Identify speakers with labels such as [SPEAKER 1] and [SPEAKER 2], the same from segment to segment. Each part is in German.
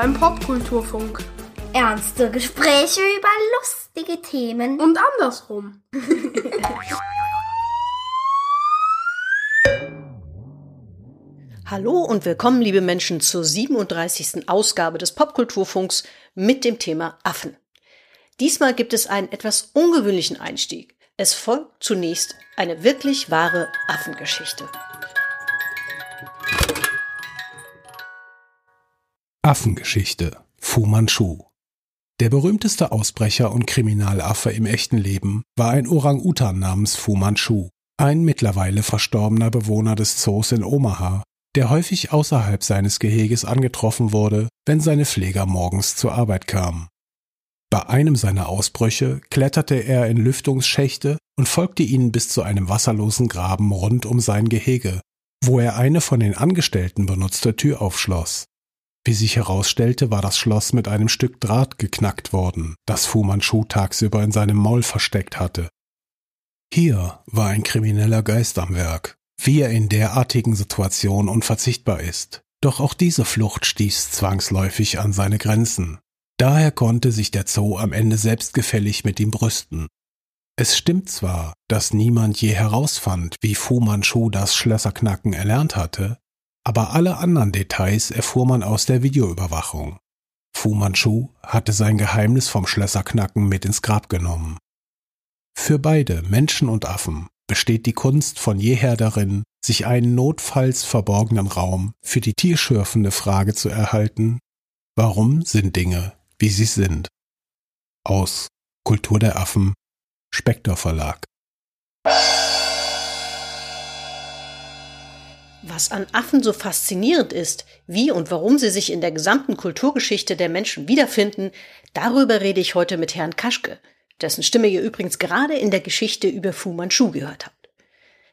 [SPEAKER 1] Beim Popkulturfunk.
[SPEAKER 2] Ernste Gespräche über lustige Themen.
[SPEAKER 1] Und andersrum.
[SPEAKER 3] Hallo und willkommen, liebe Menschen, zur 37. Ausgabe des Popkulturfunks mit dem Thema Affen. Diesmal gibt es einen etwas ungewöhnlichen Einstieg. Es folgt zunächst eine wirklich wahre Affengeschichte.
[SPEAKER 4] Affengeschichte Fu Manchu Der berühmteste Ausbrecher und Kriminalaffe im echten Leben war ein Orang-Utan namens Fu Manchu, ein mittlerweile verstorbener Bewohner des Zoos in Omaha, der häufig außerhalb seines Geheges angetroffen wurde, wenn seine Pfleger morgens zur Arbeit kamen. Bei einem seiner Ausbrüche kletterte er in Lüftungsschächte und folgte ihnen bis zu einem wasserlosen Graben rund um sein Gehege, wo er eine von den Angestellten benutzte Tür aufschloss. Wie sich herausstellte, war das Schloss mit einem Stück Draht geknackt worden, das Fu Manchu tagsüber in seinem Maul versteckt hatte. Hier war ein krimineller Geist am Werk, wie er in derartigen Situationen unverzichtbar ist. Doch auch diese Flucht stieß zwangsläufig an seine Grenzen. Daher konnte sich der Zoo am Ende selbstgefällig mit ihm brüsten. Es stimmt zwar, dass niemand je herausfand, wie Fu Manchu das Schlösserknacken erlernt hatte, aber alle anderen Details erfuhr man aus der Videoüberwachung. Fu Manchu hatte sein Geheimnis vom Schlösserknacken mit ins Grab genommen. Für beide, Menschen und Affen, besteht die Kunst von jeher darin, sich einen notfalls verborgenen Raum für die tierschürfende Frage zu erhalten, warum sind Dinge, wie sie sind? Aus Kultur der Affen, Spektor Verlag.
[SPEAKER 3] Was an Affen so faszinierend ist, wie und warum sie sich in der gesamten Kulturgeschichte der Menschen wiederfinden, darüber rede ich heute mit Herrn Kaschke, dessen Stimme ihr übrigens gerade in der Geschichte über Fu Manchu gehört habt.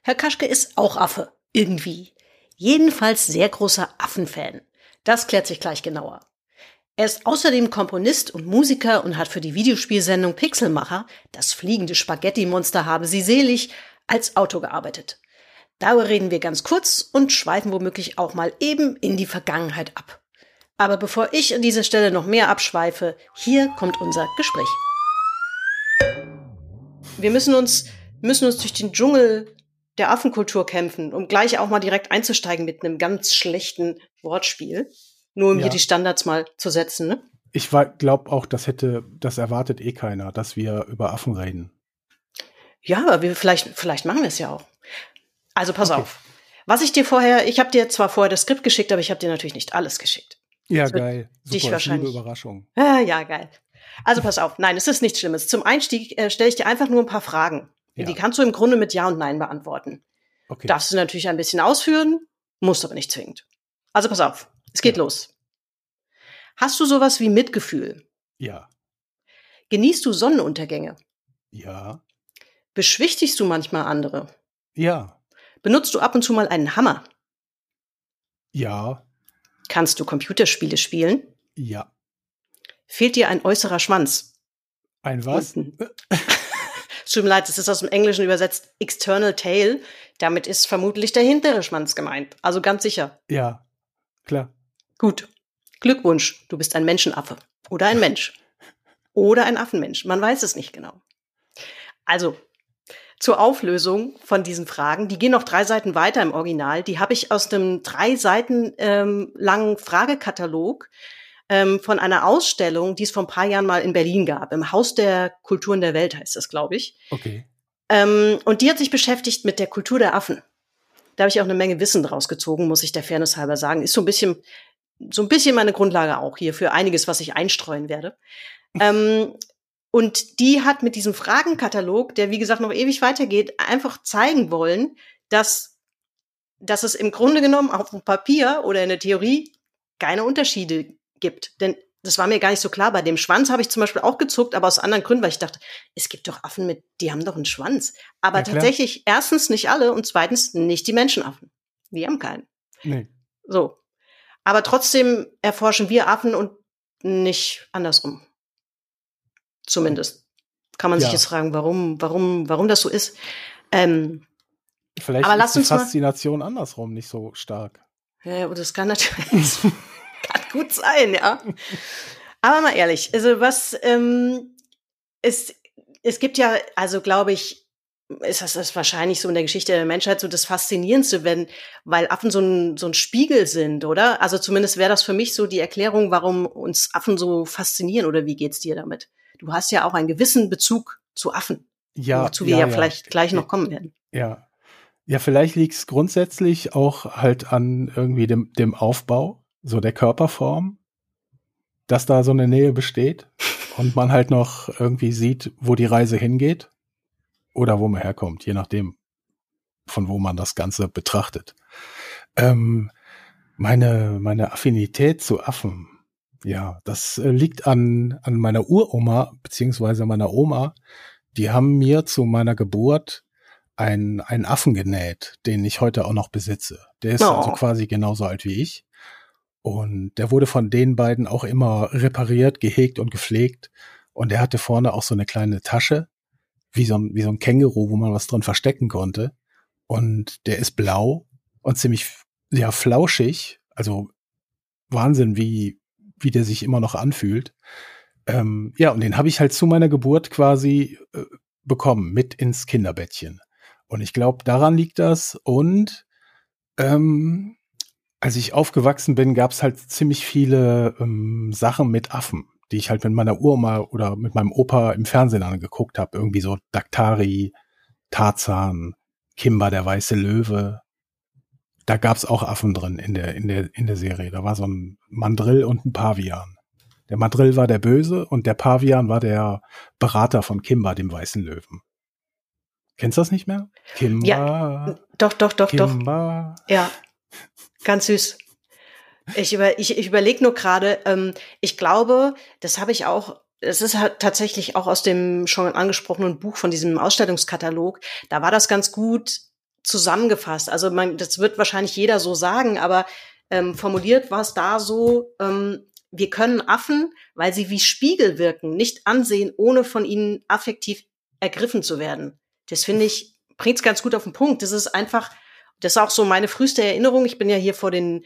[SPEAKER 3] Herr Kaschke ist auch Affe, irgendwie. Jedenfalls sehr großer Affenfan. Das klärt sich gleich genauer. Er ist außerdem Komponist und Musiker und hat für die Videospielsendung Pixelmacher, das fliegende Spaghetti-Monster habe sie selig, als Autor gearbeitet. Darüber reden wir ganz kurz und schweifen womöglich auch mal eben in die Vergangenheit ab. Aber bevor ich an dieser Stelle noch mehr abschweife, hier kommt unser Gespräch. Wir müssen uns, müssen uns durch den Dschungel der Affenkultur kämpfen, um gleich auch mal direkt einzusteigen mit einem ganz schlechten Wortspiel. Nur um ja. hier die Standards mal zu setzen, ne?
[SPEAKER 4] Ich glaube auch, das hätte, das erwartet eh keiner, dass wir über Affen reden.
[SPEAKER 3] Ja, aber wir vielleicht, vielleicht machen wir es ja auch. Also pass okay. auf. Was ich dir vorher, ich habe dir zwar vorher das Skript geschickt, aber ich habe dir natürlich nicht alles geschickt.
[SPEAKER 4] Ja, geil.
[SPEAKER 3] Super, dich wahrscheinlich.
[SPEAKER 4] Überraschung.
[SPEAKER 3] Ah, ja, geil. Also pass auf. Nein, es ist nichts Schlimmes. Zum Einstieg äh, stelle ich dir einfach nur ein paar Fragen. Ja. Die kannst du im Grunde mit Ja und Nein beantworten. Okay. Darfst du natürlich ein bisschen ausführen, musst aber nicht zwingend. Also pass auf. Es geht ja. los. Hast du sowas wie Mitgefühl?
[SPEAKER 4] Ja.
[SPEAKER 3] Genießt du Sonnenuntergänge?
[SPEAKER 4] Ja.
[SPEAKER 3] Beschwichtigst du manchmal andere?
[SPEAKER 4] Ja.
[SPEAKER 3] Benutzt du ab und zu mal einen Hammer?
[SPEAKER 4] Ja.
[SPEAKER 3] Kannst du Computerspiele spielen?
[SPEAKER 4] Ja.
[SPEAKER 3] Fehlt dir ein äußerer Schwanz?
[SPEAKER 4] Ein was?
[SPEAKER 3] Es tut mir leid, das ist aus dem Englischen übersetzt External Tail. Damit ist vermutlich der hintere Schwanz gemeint. Also ganz sicher.
[SPEAKER 4] Ja, klar.
[SPEAKER 3] Gut. Glückwunsch, du bist ein Menschenaffe. Oder ein Mensch. Oder ein Affenmensch. Man weiß es nicht genau. Also, zur Auflösung von diesen Fragen, die gehen noch drei Seiten weiter im Original. Die habe ich aus einem drei Seiten ähm, langen Fragekatalog ähm, von einer Ausstellung, die es vor ein paar Jahren mal in Berlin gab. Im Haus der Kulturen der Welt heißt das, glaube ich.
[SPEAKER 4] Okay.
[SPEAKER 3] Ähm, und die hat sich beschäftigt mit der Kultur der Affen. Da habe ich auch eine Menge Wissen draus gezogen, muss ich der Fairness halber sagen. Ist so ein bisschen so ein bisschen meine Grundlage auch hier für einiges, was ich einstreuen werde. ähm, und die hat mit diesem Fragenkatalog, der wie gesagt noch ewig weitergeht, einfach zeigen wollen, dass, dass es im Grunde genommen auf dem Papier oder in der Theorie keine Unterschiede gibt. Denn das war mir gar nicht so klar. Bei dem Schwanz habe ich zum Beispiel auch gezuckt, aber aus anderen Gründen, weil ich dachte, es gibt doch Affen mit, die haben doch einen Schwanz. Aber tatsächlich erstens nicht alle und zweitens nicht die Menschenaffen. Die haben keinen.
[SPEAKER 4] Nee.
[SPEAKER 3] So. Aber trotzdem erforschen wir Affen und nicht andersrum. Zumindest. Kann man ja. sich jetzt fragen, warum, warum, warum das so ist. Ähm,
[SPEAKER 4] Vielleicht aber ist die Faszination mal, andersrum nicht so stark.
[SPEAKER 3] Ja, und das kann natürlich, Kann gut sein, ja. Aber mal ehrlich, also was ähm, es, es gibt ja, also glaube ich, ist das, das wahrscheinlich so in der Geschichte der Menschheit so das Faszinierendste, wenn, weil Affen so ein, so ein Spiegel sind, oder? Also zumindest wäre das für mich so die Erklärung, warum uns Affen so faszinieren, oder wie geht's dir damit? Du hast ja auch einen gewissen Bezug zu Affen.
[SPEAKER 4] Ja.
[SPEAKER 3] Wozu wir ja, ja vielleicht gleich noch kommen werden.
[SPEAKER 4] Ja. Ja, vielleicht liegt es grundsätzlich auch halt an irgendwie dem, dem Aufbau, so der Körperform, dass da so eine Nähe besteht und man halt noch irgendwie sieht, wo die Reise hingeht oder wo man herkommt, je nachdem, von wo man das Ganze betrachtet. Ähm, meine, meine Affinität zu Affen, ja, das äh, liegt an, an meiner Uroma, beziehungsweise meiner Oma. Die haben mir zu meiner Geburt ein, einen Affen genäht, den ich heute auch noch besitze. Der ist also oh. also quasi genauso alt wie ich. Und der wurde von den beiden auch immer repariert, gehegt und gepflegt. Und er hatte vorne auch so eine kleine Tasche, wie so ein, wie so ein Känguru, wo man was drin verstecken konnte. Und der ist blau und ziemlich, ja, flauschig. Also Wahnsinn, wie, wie der sich immer noch anfühlt. Ähm, ja, und den habe ich halt zu meiner Geburt quasi äh, bekommen, mit ins Kinderbettchen. Und ich glaube, daran liegt das. Und ähm, als ich aufgewachsen bin, gab es halt ziemlich viele ähm, Sachen mit Affen, die ich halt mit meiner Uroma oder mit meinem Opa im Fernsehen angeguckt habe. Irgendwie so Daktari, Tarzan, Kimba der weiße Löwe. Da gab es auch Affen drin in der, in, der, in der Serie. Da war so ein Mandrill und ein Pavian. Der Mandrill war der Böse und der Pavian war der Berater von Kimba, dem weißen Löwen. Kennst du das nicht mehr?
[SPEAKER 3] Kimba. Ja, doch, doch, doch, Kimba. doch. Ja, ganz süß. Ich, über, ich, ich überlege nur gerade, ähm, ich glaube, das habe ich auch, es ist halt tatsächlich auch aus dem schon angesprochenen Buch von diesem Ausstellungskatalog, da war das ganz gut zusammengefasst. Also man, das wird wahrscheinlich jeder so sagen, aber ähm, formuliert war es da so, ähm, wir können Affen, weil sie wie Spiegel wirken, nicht ansehen, ohne von ihnen affektiv ergriffen zu werden. Das finde ich, bringt es ganz gut auf den Punkt. Das ist einfach, das ist auch so meine früheste Erinnerung. Ich bin ja hier vor den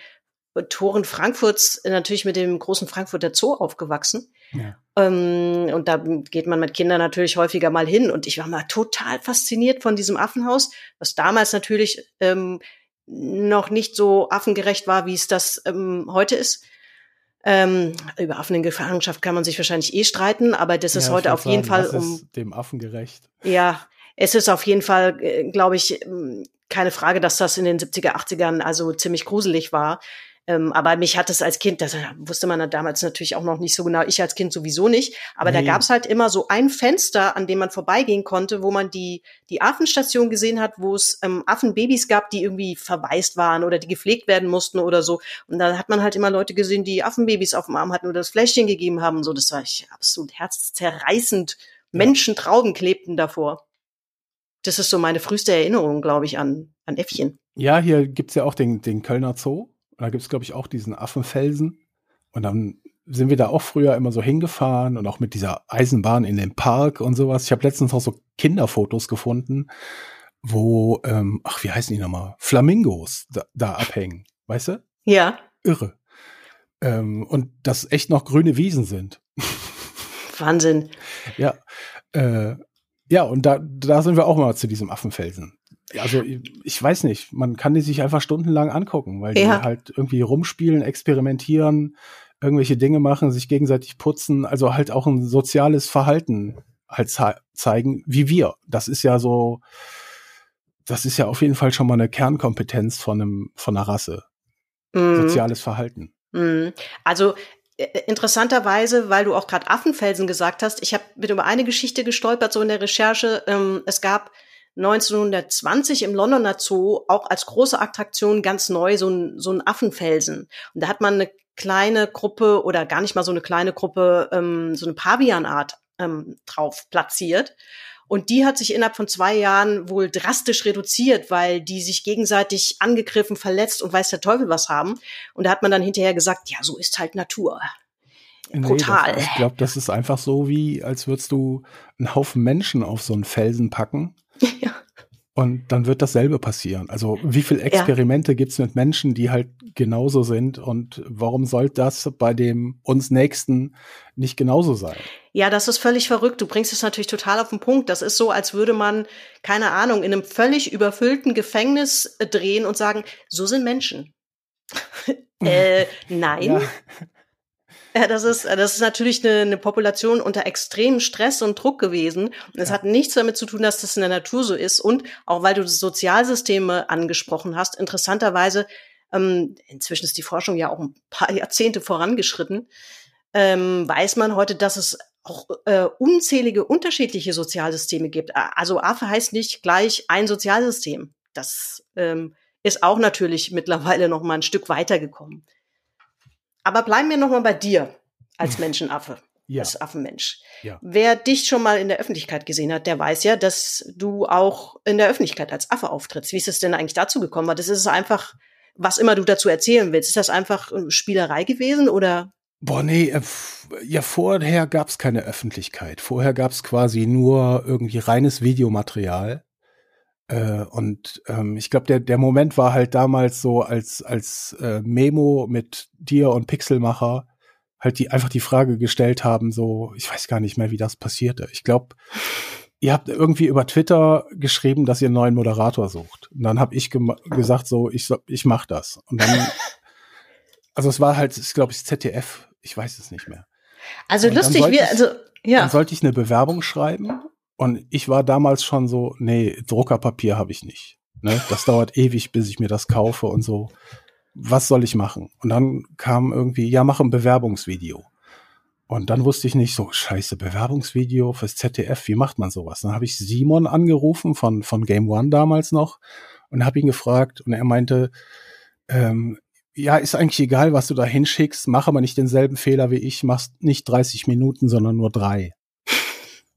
[SPEAKER 3] Toren Frankfurts natürlich mit dem großen Frankfurter Zoo aufgewachsen. Ja. Ähm, und da geht man mit Kindern natürlich häufiger mal hin. Und ich war mal total fasziniert von diesem Affenhaus, was damals natürlich ähm, noch nicht so affengerecht war, wie es das ähm, heute ist. Ähm, über Affen in Gefangenschaft kann man sich wahrscheinlich eh streiten, aber das ist ja, heute auf jeden Fall um
[SPEAKER 4] dem Affen gerecht.
[SPEAKER 3] Ja, es ist auf jeden Fall, äh, glaube ich, ähm, keine Frage, dass das in den 70er, 80ern also ziemlich gruselig war. Ähm, aber mich hat es als Kind, das wusste man damals natürlich auch noch nicht so genau, ich als Kind sowieso nicht, aber nee. da gab es halt immer so ein Fenster, an dem man vorbeigehen konnte, wo man die, die Affenstation gesehen hat, wo es ähm, Affenbabys gab, die irgendwie verwaist waren oder die gepflegt werden mussten oder so. Und da hat man halt immer Leute gesehen, die Affenbabys auf dem Arm hatten oder das Fläschchen gegeben haben. So, das war ich absolut herzzerreißend. Menschen Trauben klebten davor das ist so meine früheste Erinnerung, glaube ich, an, an Äffchen.
[SPEAKER 4] Ja, hier gibt's ja auch den, den Kölner Zoo. Da gibt's glaube ich, auch diesen Affenfelsen. Und dann sind wir da auch früher immer so hingefahren und auch mit dieser Eisenbahn in den Park und sowas. Ich habe letztens auch so Kinderfotos gefunden, wo, ähm, ach, wie heißen die nochmal? Flamingos da, da abhängen, weißt du?
[SPEAKER 3] Ja.
[SPEAKER 4] Irre. Ähm, und das echt noch grüne Wiesen sind.
[SPEAKER 3] Wahnsinn.
[SPEAKER 4] Ja. Äh, ja, und da, da sind wir auch mal zu diesem Affenfelsen. Also ich weiß nicht, man kann die sich einfach stundenlang angucken, weil die ja. halt irgendwie rumspielen, experimentieren, irgendwelche Dinge machen, sich gegenseitig putzen, also halt auch ein soziales Verhalten halt zeigen, wie wir. Das ist ja so, das ist ja auf jeden Fall schon mal eine Kernkompetenz von einem, von einer Rasse. Mhm. Soziales Verhalten.
[SPEAKER 3] Mhm. Also äh, interessanterweise, weil du auch gerade Affenfelsen gesagt hast, ich habe mit über eine Geschichte gestolpert, so in der Recherche. Ähm, es gab 1920 im Londoner Zoo auch als große Attraktion ganz neu so ein, so ein Affenfelsen. Und da hat man eine kleine Gruppe oder gar nicht mal so eine kleine Gruppe, ähm, so eine Pavianart ähm, drauf platziert. Und die hat sich innerhalb von zwei Jahren wohl drastisch reduziert, weil die sich gegenseitig angegriffen, verletzt und weiß der Teufel was haben. Und da hat man dann hinterher gesagt, ja, so ist halt Natur. Brutal.
[SPEAKER 4] Nee, ich glaube, das ist einfach so wie, als würdest du einen Haufen Menschen auf so einen Felsen packen. Ja. Und dann wird dasselbe passieren. Also wie viele Experimente ja. gibt's mit Menschen, die halt genauso sind? Und warum soll das bei dem uns Nächsten nicht genauso sein?
[SPEAKER 3] Ja, das ist völlig verrückt. Du bringst es natürlich total auf den Punkt. Das ist so, als würde man, keine Ahnung, in einem völlig überfüllten Gefängnis äh, drehen und sagen, so sind Menschen. äh, nein. Ja. Ja, das ist, das ist natürlich eine, eine Population unter extremem Stress und Druck gewesen. Es ja. hat nichts damit zu tun, dass das in der Natur so ist. Und auch weil du das Sozialsysteme angesprochen hast, interessanterweise, ähm, inzwischen ist die Forschung ja auch ein paar Jahrzehnte vorangeschritten, ähm, weiß man heute, dass es auch äh, unzählige unterschiedliche Sozialsysteme gibt. Also Affe heißt nicht gleich ein Sozialsystem. Das ähm, ist auch natürlich mittlerweile noch mal ein Stück weitergekommen. Aber bleiben wir noch mal bei dir als Menschenaffe, ja. als Affenmensch. Ja. Wer dich schon mal in der Öffentlichkeit gesehen hat, der weiß ja, dass du auch in der Öffentlichkeit als Affe auftrittst. Wie ist es denn eigentlich dazu gekommen? Das ist einfach, was immer du dazu erzählen willst. Ist das einfach Spielerei gewesen oder?
[SPEAKER 4] Boah, nee, äh, ja, vorher gab's keine Öffentlichkeit. Vorher gab's quasi nur irgendwie reines Videomaterial. Äh, und ähm, ich glaube, der, der Moment war halt damals so, als, als äh, Memo mit dir und Pixelmacher halt die einfach die Frage gestellt haben, so, ich weiß gar nicht mehr, wie das passierte. Ich glaube, ihr habt irgendwie über Twitter geschrieben, dass ihr einen neuen Moderator sucht. Und dann habe ich gesagt, so, ich, ich mach das. Und dann, also es war halt, ich glaube, ich ZDF, ich weiß es nicht mehr.
[SPEAKER 3] Also lustig, wir, also ja.
[SPEAKER 4] Dann sollte ich eine Bewerbung schreiben und ich war damals schon so, nee, Druckerpapier habe ich nicht. Ne? Das dauert ewig, bis ich mir das kaufe und so. Was soll ich machen? Und dann kam irgendwie, ja, mach ein Bewerbungsvideo. Und dann wusste ich nicht so, scheiße, Bewerbungsvideo fürs ZDF, wie macht man sowas? Dann habe ich Simon angerufen von, von Game One damals noch und habe ihn gefragt und er meinte, ähm, ja, ist eigentlich egal, was du da hinschickst, mach aber nicht denselben Fehler wie ich, machst nicht 30 Minuten, sondern nur drei.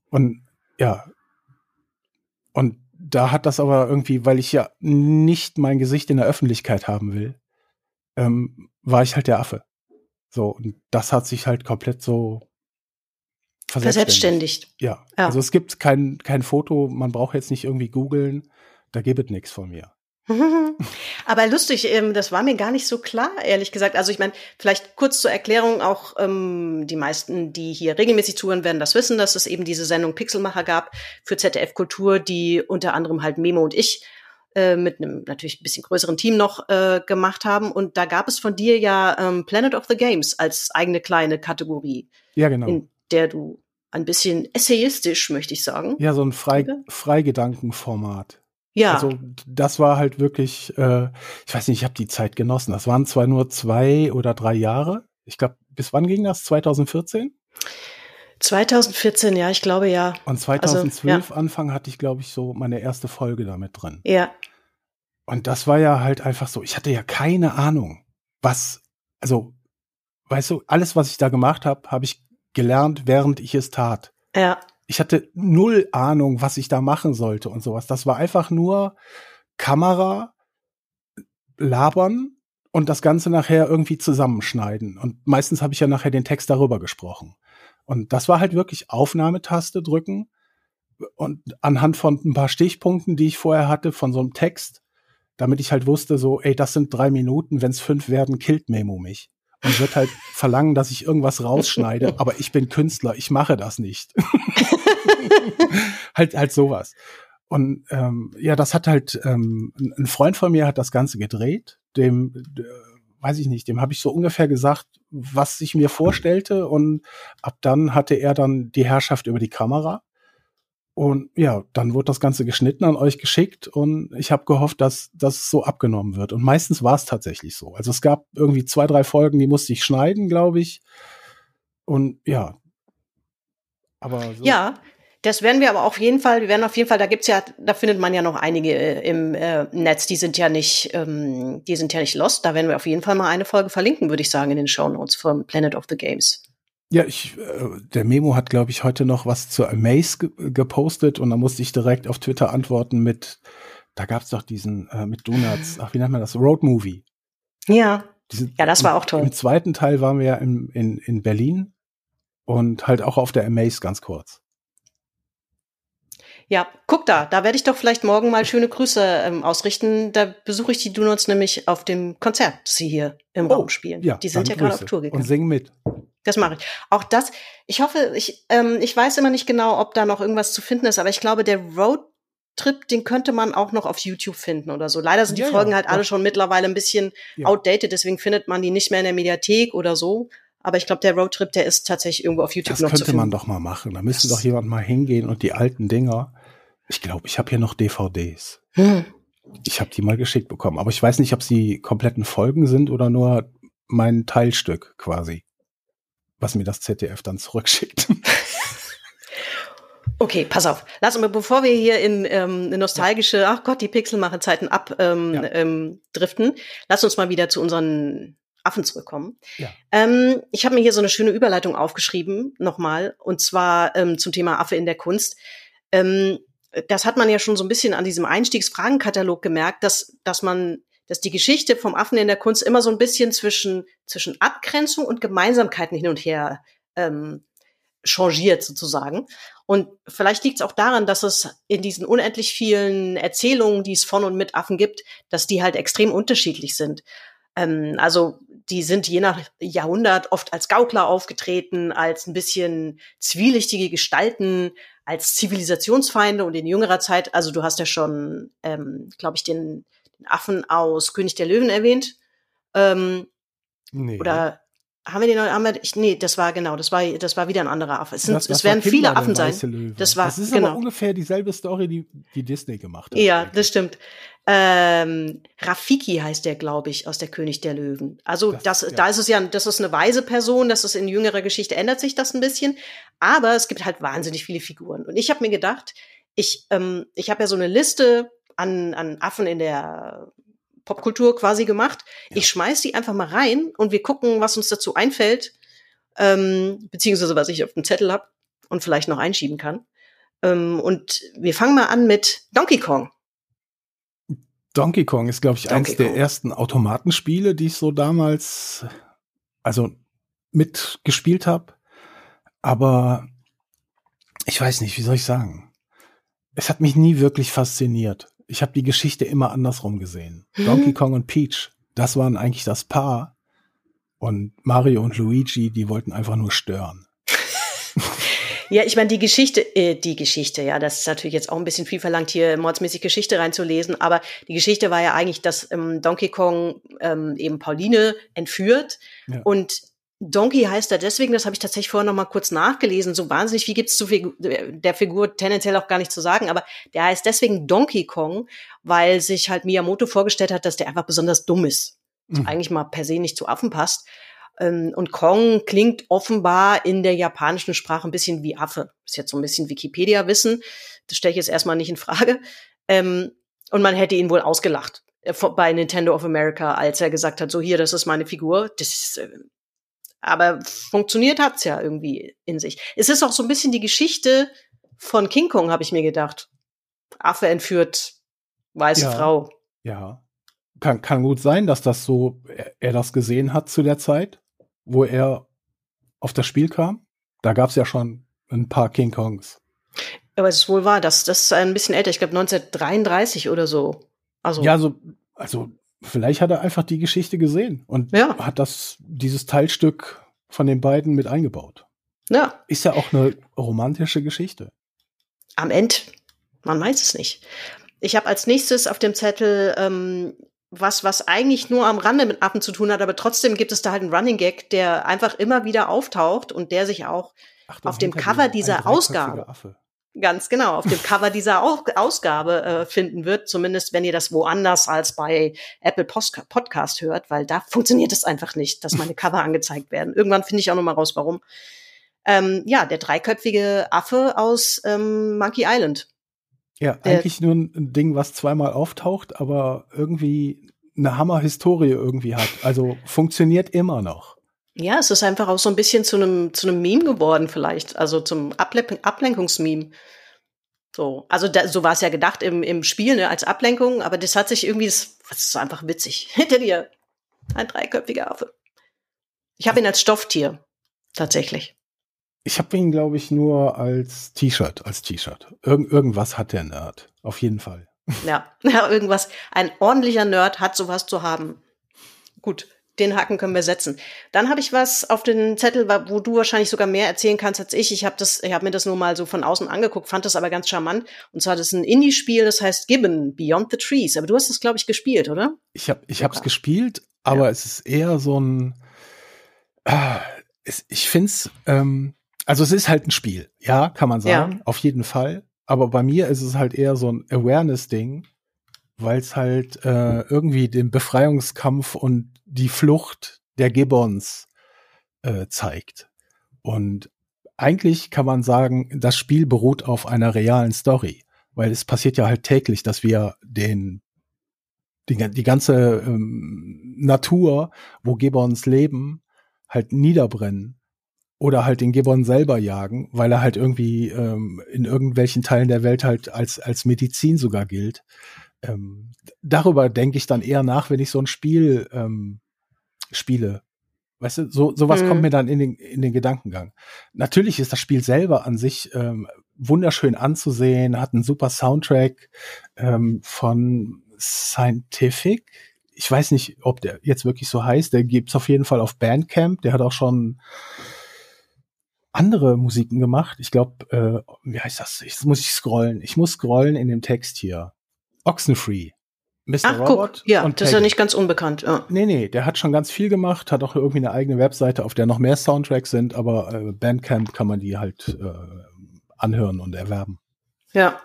[SPEAKER 4] Und ja. Und da hat das aber irgendwie, weil ich ja nicht mein Gesicht in der Öffentlichkeit haben will, ähm, war ich halt der Affe. So, und das hat sich halt komplett so
[SPEAKER 3] verselbstständigt.
[SPEAKER 4] Ja. ja. Also es gibt kein, kein Foto, man braucht jetzt nicht irgendwie googeln, da gibt es nichts von mir.
[SPEAKER 3] Aber lustig, ähm, das war mir gar nicht so klar, ehrlich gesagt. Also ich meine, vielleicht kurz zur Erklärung, auch ähm, die meisten, die hier regelmäßig zuhören, werden das wissen, dass es eben diese Sendung Pixelmacher gab für ZDF Kultur, die unter anderem halt Memo und ich äh, mit einem natürlich ein bisschen größeren Team noch äh, gemacht haben. Und da gab es von dir ja ähm, Planet of the Games als eigene kleine Kategorie.
[SPEAKER 4] Ja, genau.
[SPEAKER 3] In der du ein bisschen essayistisch, möchte ich sagen.
[SPEAKER 4] Ja, so ein Frei Freigedankenformat. Ja. Also das war halt wirklich, äh, ich weiß nicht, ich habe die Zeit genossen. Das waren zwar nur zwei oder drei Jahre. Ich glaube, bis wann ging das? 2014?
[SPEAKER 3] 2014, ja, ich glaube ja.
[SPEAKER 4] Und 2012 also, ja. Anfang hatte ich, glaube ich, so meine erste Folge damit drin.
[SPEAKER 3] Ja.
[SPEAKER 4] Und das war ja halt einfach so, ich hatte ja keine Ahnung, was, also, weißt du, alles, was ich da gemacht habe, habe ich gelernt, während ich es tat.
[SPEAKER 3] Ja
[SPEAKER 4] ich hatte null Ahnung, was ich da machen sollte und sowas. Das war einfach nur Kamera, labern und das Ganze nachher irgendwie zusammenschneiden. Und meistens habe ich ja nachher den Text darüber gesprochen. Und das war halt wirklich Aufnahmetaste drücken und anhand von ein paar Stichpunkten, die ich vorher hatte, von so einem Text, damit ich halt wusste, so, ey, das sind drei Minuten, wenn es fünf werden, killt Memo mich und wird halt verlangen, dass ich irgendwas rausschneide, aber ich bin Künstler, ich mache das nicht. halt, halt sowas. Und ähm, ja, das hat halt, ähm, ein Freund von mir hat das Ganze gedreht, dem, äh, weiß ich nicht, dem habe ich so ungefähr gesagt, was ich mir vorstellte und ab dann hatte er dann die Herrschaft über die Kamera und ja, dann wurde das Ganze geschnitten, an euch geschickt und ich habe gehofft, dass das so abgenommen wird. Und meistens war es tatsächlich so. Also es gab irgendwie zwei, drei Folgen, die musste ich schneiden, glaube ich. Und ja.
[SPEAKER 3] Aber so. Ja, das werden wir aber auf jeden Fall, wir werden auf jeden Fall, da gibt's ja, da findet man ja noch einige äh, im äh, Netz, die sind ja nicht, ähm, die sind ja nicht lost. Da werden wir auf jeden Fall mal eine Folge verlinken, würde ich sagen, in den Show Notes von Planet of the Games.
[SPEAKER 4] Ja, ich, äh, der Memo hat, glaube ich, heute noch was zur Amaze ge gepostet und da musste ich direkt auf Twitter antworten mit, da gab's doch diesen, äh, mit Donuts, ach, wie nennt man das? Road Movie.
[SPEAKER 3] Ja. Diesen, ja, das war auch toll.
[SPEAKER 4] Im zweiten Teil waren wir ja in, in, in Berlin und halt auch auf der Amaze ganz kurz.
[SPEAKER 3] Ja, guck da, da werde ich doch vielleicht morgen mal schöne Grüße ähm, ausrichten. Da besuche ich die Donuts nämlich auf dem Konzert, das sie hier im
[SPEAKER 4] Oh,
[SPEAKER 3] Raum spielen.
[SPEAKER 4] Ja,
[SPEAKER 3] die sind ja gerade auf. Tour
[SPEAKER 4] Und
[SPEAKER 3] gegangen.
[SPEAKER 4] sing mit.
[SPEAKER 3] Das mache ich. Auch das, ich hoffe, ich, ähm, ich weiß immer nicht genau, ob da noch irgendwas zu finden ist, aber ich glaube, der Roadtrip, den könnte man auch noch auf YouTube finden oder so. Leider sind die
[SPEAKER 4] Ja, ja,
[SPEAKER 3] Folgen halt alle schon mittlerweile ein bisschen
[SPEAKER 4] Ja.
[SPEAKER 3] outdated, deswegen findet man die nicht mehr in der Mediathek oder so. Aber ich glaube, der Roadtrip, der ist tatsächlich irgendwo auf YouTube
[SPEAKER 4] Das
[SPEAKER 3] noch zu
[SPEAKER 4] könnte
[SPEAKER 3] finden.
[SPEAKER 4] man doch mal machen. Da müsste
[SPEAKER 3] Das-
[SPEAKER 4] doch jemand mal hingehen und die alten Dinger. Ich glaube, ich habe hier noch DVDs.
[SPEAKER 3] Hm.
[SPEAKER 4] Ich habe die mal geschickt bekommen. Aber ich weiß nicht, ob sie kompletten Folgen sind oder nur mein Teilstück quasi. Was mir das ZDF dann zurückschickt.
[SPEAKER 3] Okay, pass auf. Lass uns, bevor wir hier in ähm, eine nostalgische, ach Gott, die Pixelmache-Zeiten abdriften, ähm,
[SPEAKER 4] Ja.
[SPEAKER 3] ähm, driften, lass uns mal wieder zu unseren Affen zurückkommen.
[SPEAKER 4] Ja.
[SPEAKER 3] Ähm, ich habe mir hier so eine schöne Überleitung aufgeschrieben, nochmal, und zwar ähm, zum Thema Affe in der Kunst. Ähm, das hat man ja schon so ein bisschen an diesem Einstiegsfragenkatalog gemerkt, dass, dass man, dass die Geschichte vom Affen in der Kunst immer so ein bisschen zwischen, zwischen Abgrenzung und Gemeinsamkeiten hin und her ähm, changiert sozusagen. Und vielleicht liegt es auch daran, dass es in diesen unendlich vielen Erzählungen, die es von und mit Affen gibt, dass die halt extrem unterschiedlich sind. Ähm, also die sind je nach Jahrhundert oft als Gaukler aufgetreten, als ein bisschen zwielichtige Gestalten, als Zivilisationsfeinde und in jüngerer Zeit, also du hast ja schon, ähm, glaube ich, den, den Affen aus König der Löwen erwähnt. Ähm,
[SPEAKER 4] Nee.
[SPEAKER 3] oder haben wir den noch? Haben wir, ich, nee, das war genau, das war, das war wieder ein anderer Affe. Es, sind,
[SPEAKER 4] Das- das
[SPEAKER 3] es werden viele Affen sein.
[SPEAKER 4] Löwe.
[SPEAKER 3] Das war-
[SPEAKER 4] das ist
[SPEAKER 3] genau.
[SPEAKER 4] aber ungefähr dieselbe Story, die, die Disney gemacht hat.
[SPEAKER 3] Ja, das stimmt. Ähm, Rafiki heißt der, glaube ich, aus der König der Löwen. Also
[SPEAKER 4] Das-
[SPEAKER 3] das,
[SPEAKER 4] ja.
[SPEAKER 3] da ist es ja, das ist eine weise Person, das ist in jüngerer Geschichte ändert sich das ein bisschen, aber es gibt halt wahnsinnig viele Figuren. Und ich habe mir gedacht, ich, ähm, ich habe ja so eine Liste an, an Affen in der Popkultur quasi gemacht.
[SPEAKER 4] Ja.
[SPEAKER 3] Ich schmeiß die einfach mal rein und wir gucken, was uns dazu einfällt, ähm, beziehungsweise was ich auf dem Zettel habe und vielleicht noch einschieben kann. Ähm, und wir fangen mal an mit Donkey Kong.
[SPEAKER 4] Donkey Kong ist, glaube ich,
[SPEAKER 3] Donkey
[SPEAKER 4] eines der
[SPEAKER 3] Kong.
[SPEAKER 4] ersten Automatenspiele, die ich so damals, also mitgespielt habe. Aber ich weiß nicht, wie soll ich sagen? Es hat mich nie wirklich fasziniert. Ich habe die Geschichte immer andersrum gesehen. Donkey Kong und Peach, das waren eigentlich das Paar. Und Mario und Luigi, die wollten einfach nur stören.
[SPEAKER 3] Ja, ich meine, die Geschichte, äh, die Geschichte, ja, das ist natürlich jetzt auch ein bisschen viel verlangt, hier mordsmäßig Geschichte reinzulesen, aber die Geschichte war ja eigentlich, dass ähm, Donkey Kong ähm, eben Pauline entführt
[SPEAKER 4] Ja.
[SPEAKER 3] und Donkey heißt er deswegen, das habe ich tatsächlich vorher noch mal kurz nachgelesen, so wahnsinnig viel gibt's zu Figu der Figur tendenziell auch gar nicht zu sagen, aber der heißt deswegen Donkey Kong, weil sich halt Miyamoto vorgestellt hat, dass der einfach besonders dumm ist.
[SPEAKER 4] Mhm.
[SPEAKER 3] eigentlich mal per se nicht zu Affen passt. Ähm, und Kong klingt offenbar in der japanischen Sprache ein bisschen wie Affe. Ist jetzt so ein bisschen Wikipedia-Wissen. Das stelle ich jetzt erstmal nicht in Frage. Ähm, und man hätte ihn wohl ausgelacht äh, bei Nintendo of America, als er gesagt hat, so hier, das ist meine Figur. Das ist, äh, aber funktioniert hat's ja irgendwie in sich. Es ist auch so ein bisschen die Geschichte von King Kong, habe ich mir gedacht. Affe entführt weiße
[SPEAKER 4] Ja.
[SPEAKER 3] Frau.
[SPEAKER 4] Ja. Kann, kann gut sein, dass das so, er, er das gesehen hat zu der Zeit, wo er auf das Spiel kam. Da gab's ja schon ein paar King Kongs.
[SPEAKER 3] Aber es ist wohl wahr, das, das ist ein bisschen älter. Ich glaube 1933 oder so. Also
[SPEAKER 4] Ja, so, also vielleicht hat er einfach die Geschichte gesehen und
[SPEAKER 3] Ja.
[SPEAKER 4] hat das, dieses Teilstück von den beiden mit eingebaut.
[SPEAKER 3] ja,
[SPEAKER 4] Ist ja auch eine romantische Geschichte.
[SPEAKER 3] am Ende, man weiß es nicht. Ich habe als nächstes auf dem Zettel ähm, was, was eigentlich nur am Rande mit Affen zu tun hat, aber trotzdem gibt es da halt einen Running Gag, der einfach immer wieder auftaucht und der sich auch
[SPEAKER 4] Ach,
[SPEAKER 3] Auf dem Cover dieser Ausgabe.
[SPEAKER 4] Affe.
[SPEAKER 3] Ganz genau auf dem Cover dieser Au Ausgabe äh, finden wird, zumindest wenn ihr das woanders als bei Apple Post Podcast hört, weil da funktioniert es einfach nicht, dass meine Cover angezeigt werden. Irgendwann finde ich auch noch mal raus, warum. Ähm, ja, der dreiköpfige Affe aus ähm, Monkey Island.
[SPEAKER 4] Ja,
[SPEAKER 3] Der-
[SPEAKER 4] eigentlich nur ein Ding, was zweimal auftaucht, aber irgendwie eine Hammer-Historie irgendwie hat. Also funktioniert immer noch.
[SPEAKER 3] Ja, es ist einfach auch so ein bisschen zu einem zu einem Meme geworden vielleicht, also zum Able Ablenkungsmeme. So, also da, so war es ja gedacht im, im Spiel ne, als Ablenkung, aber das hat sich irgendwie, das, das ist einfach witzig. Hinter dir ein dreiköpfiger Affe. Ich habe ihn als Stofftier tatsächlich.
[SPEAKER 4] Ich habe ihn, glaube ich, nur als T-Shirt, als T-Shirt. Irg irgendwas hat der Nerd, auf jeden Fall.
[SPEAKER 3] Ja, ja, irgendwas. Ein ordentlicher Nerd hat sowas zu haben. Gut, den Haken können wir setzen. Dann habe ich was auf den Zettel, wo du wahrscheinlich sogar mehr erzählen kannst als ich. Ich habe das, ich habe mir das nur mal so von außen angeguckt, fand das aber ganz charmant. Und zwar das ist ein Indie-Spiel, das heißt Gibbon Beyond the Trees. Aber du hast es, glaube ich, gespielt, oder?
[SPEAKER 4] Ich habe, ich habe es gespielt, aber ja. es ist eher so ein. Äh, es, ich find's, ähm, also es ist halt ein Spiel, ja, kann man sagen, ja. auf jeden Fall. Aber bei mir ist es halt eher so ein Awareness-Ding, weil es halt äh, irgendwie den Befreiungskampf und die Flucht der Gibbons äh, zeigt. Und eigentlich kann man sagen, das Spiel beruht auf einer realen Story, weil es passiert ja halt täglich, dass wir den die, die ganze ähm, Natur, wo Gibbons leben, halt niederbrennen oder halt den Gibbon selber jagen, weil er halt irgendwie ähm, in irgendwelchen Teilen der Welt halt als als Medizin sogar gilt. Ähm, darüber denke ich dann eher nach, wenn ich so ein Spiel ähm, spiele. Weißt du, so sowas mhm. kommt mir dann in den in den Gedankengang. Natürlich ist das Spiel selber an sich ähm, wunderschön anzusehen, hat einen super Soundtrack ähm, von Scientific. Ich weiß nicht, ob der jetzt wirklich so heißt. Der gibt's auf jeden Fall auf Bandcamp. Der hat auch schon andere Musiken gemacht. Ich glaube, äh, wie heißt das? Jetzt muss ich scrollen. Ich muss scrollen in dem Text hier. Oxenfree.
[SPEAKER 3] Mr. Ach, Robot guck, ja, das ist ja nicht ganz unbekannt. Ja.
[SPEAKER 4] Nee, nee, der hat schon ganz viel gemacht, hat auch irgendwie eine eigene Webseite, auf der noch mehr Soundtracks sind, aber äh, Bandcamp kann man die halt äh, anhören und erwerben.
[SPEAKER 3] Ja.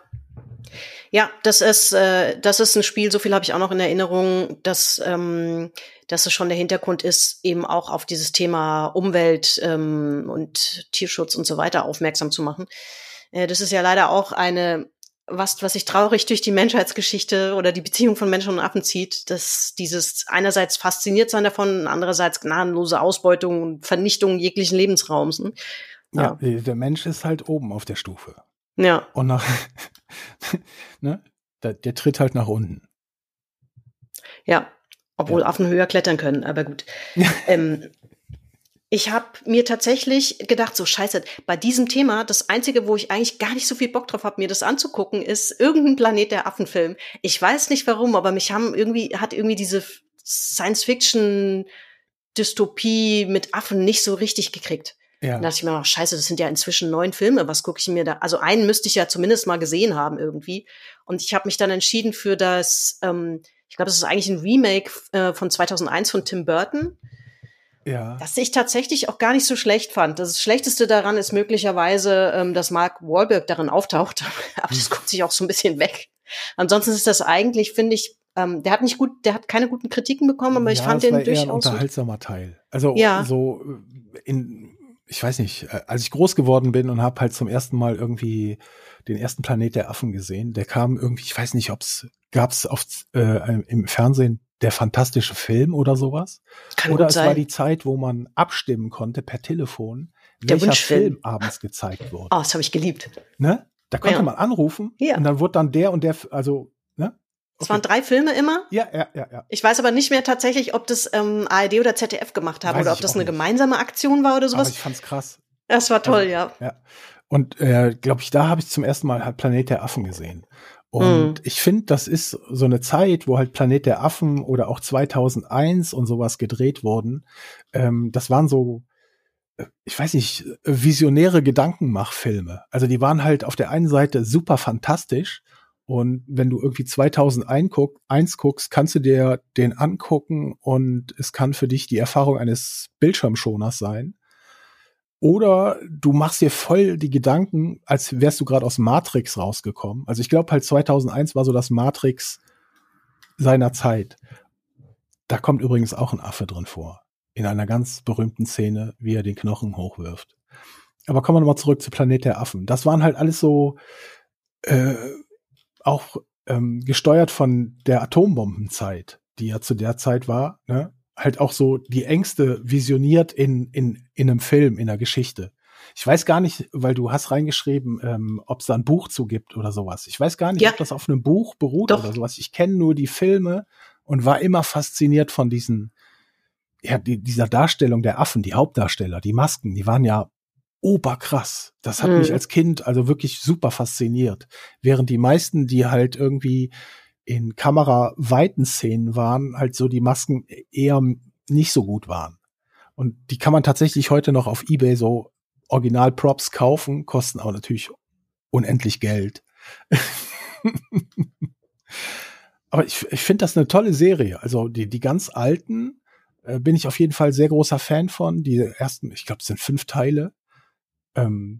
[SPEAKER 3] Ja, das ist, äh, das ist ein Spiel, so viel habe ich auch noch in Erinnerung, dass, ähm, dass es schon der Hintergrund ist, eben auch auf dieses Thema Umwelt ähm, und Tierschutz und so weiter aufmerksam zu machen. Äh, das ist ja leider auch eine, was, was sich traurig durch die Menschheitsgeschichte oder die Beziehung von Menschen und Affen zieht, dass dieses einerseits fasziniert sein davon, andererseits gnadenlose Ausbeutung und Vernichtung jeglichen Lebensraums. Ne?
[SPEAKER 4] Ja. ja, der Mensch ist halt oben auf der Stufe.
[SPEAKER 3] Ja.
[SPEAKER 4] Und nach, ne, der, der tritt halt nach unten.
[SPEAKER 3] Ja, obwohl ja. Affen höher klettern können, aber gut. ähm, ich habe mir tatsächlich gedacht, so scheiße, bei diesem Thema, das Einzige, wo ich eigentlich gar nicht so viel Bock drauf habe, mir das anzugucken, ist irgendein Planet der Affenfilm. Ich weiß nicht warum, aber mich haben irgendwie, hat irgendwie diese Science-Fiction Dystopie mit Affen nicht so richtig gekriegt. Ja. Dann dachte ich mir, oh, scheiße, das sind ja inzwischen neun Filme, was gucke ich mir da? Also einen müsste ich ja zumindest mal gesehen haben irgendwie. Und ich habe mich dann entschieden für das, ähm, ich glaube, das ist eigentlich ein Remake äh, von 2001 von Tim Burton. Ja. Das ich tatsächlich auch gar nicht so schlecht fand. Das Schlechteste daran ist möglicherweise, ähm, dass Mark Wahlberg darin auftaucht. Aber das guckt sich auch so ein bisschen weg. Ansonsten ist das eigentlich, finde ich, ähm, der hat nicht gut, der hat keine guten Kritiken bekommen, aber ja, ich fand den durchaus.
[SPEAKER 4] Ein unterhaltsamer Teil. Also ja. so in ich weiß nicht, äh, als ich groß geworden bin und habe halt zum ersten Mal irgendwie den ersten Planet der Affen gesehen, der kam irgendwie, ich weiß nicht, ob es gab es äh, im Fernsehen der fantastische Film oder sowas. Kann oder es sein. war die Zeit, wo man abstimmen konnte per Telefon, der welcher Film abends gezeigt wurde.
[SPEAKER 3] Oh, das habe ich geliebt.
[SPEAKER 4] Ne? Da konnte ja. man anrufen ja. und dann wurde dann der und der, also
[SPEAKER 3] es okay. waren drei Filme immer.
[SPEAKER 4] Ja, ja, ja, ja.
[SPEAKER 3] Ich weiß aber nicht mehr tatsächlich, ob das ähm, ARD oder ZDF gemacht haben weiß oder ob das eine nicht. gemeinsame Aktion war oder sowas.
[SPEAKER 4] Aber ich fand's krass.
[SPEAKER 3] Das war toll, also, ja.
[SPEAKER 4] Ja. Und äh, glaube ich, da habe ich zum ersten Mal halt Planet der Affen gesehen. Und mm. ich finde, das ist so eine Zeit, wo halt Planet der Affen oder auch 2001 und sowas gedreht wurden. Ähm, das waren so, äh, ich weiß nicht, visionäre Gedankenmachfilme. Also die waren halt auf der einen Seite super fantastisch und wenn du irgendwie 2001 guck, guckst, kannst du dir den angucken und es kann für dich die Erfahrung eines Bildschirmschoners sein. Oder du machst dir voll die Gedanken, als wärst du gerade aus Matrix rausgekommen. Also ich glaube halt 2001 war so das Matrix seiner Zeit. Da kommt übrigens auch ein Affe drin vor. In einer ganz berühmten Szene, wie er den Knochen hochwirft. Aber kommen wir nochmal zurück zu Planet der Affen. Das waren halt alles so äh, auch ähm, gesteuert von der Atombombenzeit, die ja zu der Zeit war, ne? Halt auch so die Ängste visioniert in, in, in einem Film, in einer Geschichte. Ich weiß gar nicht, weil du hast reingeschrieben, ähm, ob es da ein Buch zu gibt oder sowas. Ich weiß gar nicht, ja. ob das auf einem Buch beruht Doch. oder sowas. Ich kenne nur die Filme und war immer fasziniert von diesen, ja, die, dieser Darstellung der Affen, die Hauptdarsteller, die Masken, die waren ja oberkrass. Das hat
[SPEAKER 3] Mhm.
[SPEAKER 4] mich als Kind also wirklich super fasziniert. Während die meisten, die halt irgendwie in kameraweiten Szenen waren, halt so die Masken eher nicht so gut waren. Und die kann man tatsächlich heute noch auf Ebay so Original-Props kaufen, kosten auch natürlich unendlich Geld. Aber ich, ich finde das eine tolle Serie. Also die, die ganz alten äh, bin ich auf jeden Fall sehr großer Fan von. Die ersten, ich glaube, es sind fünf Teile. Ähm,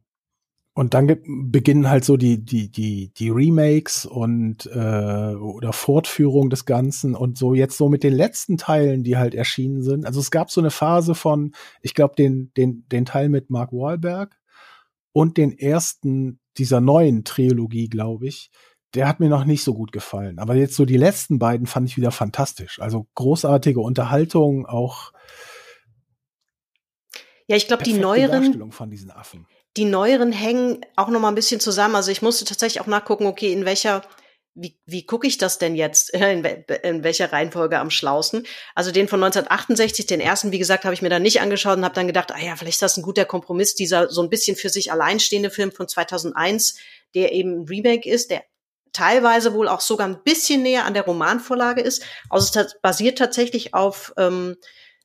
[SPEAKER 4] und dann beginnen halt so die, die, die, die Remakes und äh, oder Fortführung des Ganzen und so jetzt so mit den letzten Teilen, die halt erschienen sind. Also es gab so eine Phase von, ich glaube, den, den, den Teil mit Mark Wahlberg und den ersten dieser neuen Trilogie, glaube ich, der hat mir noch nicht so gut gefallen. Aber jetzt so die letzten beiden fand ich wieder fantastisch. Also großartige Unterhaltung, auch
[SPEAKER 3] Ja, ich glaube, die neueren,
[SPEAKER 4] Darstellung von diesen Affen.
[SPEAKER 3] Die neueren hängen auch noch mal ein bisschen zusammen. Also ich musste tatsächlich auch nachgucken, okay, in welcher, wie, wie gucke ich das denn jetzt? In, in welcher Reihenfolge am schlausten? Also den von 1968, den ersten, wie gesagt, habe ich mir dann nicht angeschaut und habe dann gedacht, ah ja, vielleicht ist das ein guter Kompromiss, dieser so ein bisschen für sich alleinstehende Film von 2001, der eben ein Remake ist, der teilweise wohl auch sogar ein bisschen näher an der Romanvorlage ist. Also es basiert tatsächlich auf ähm,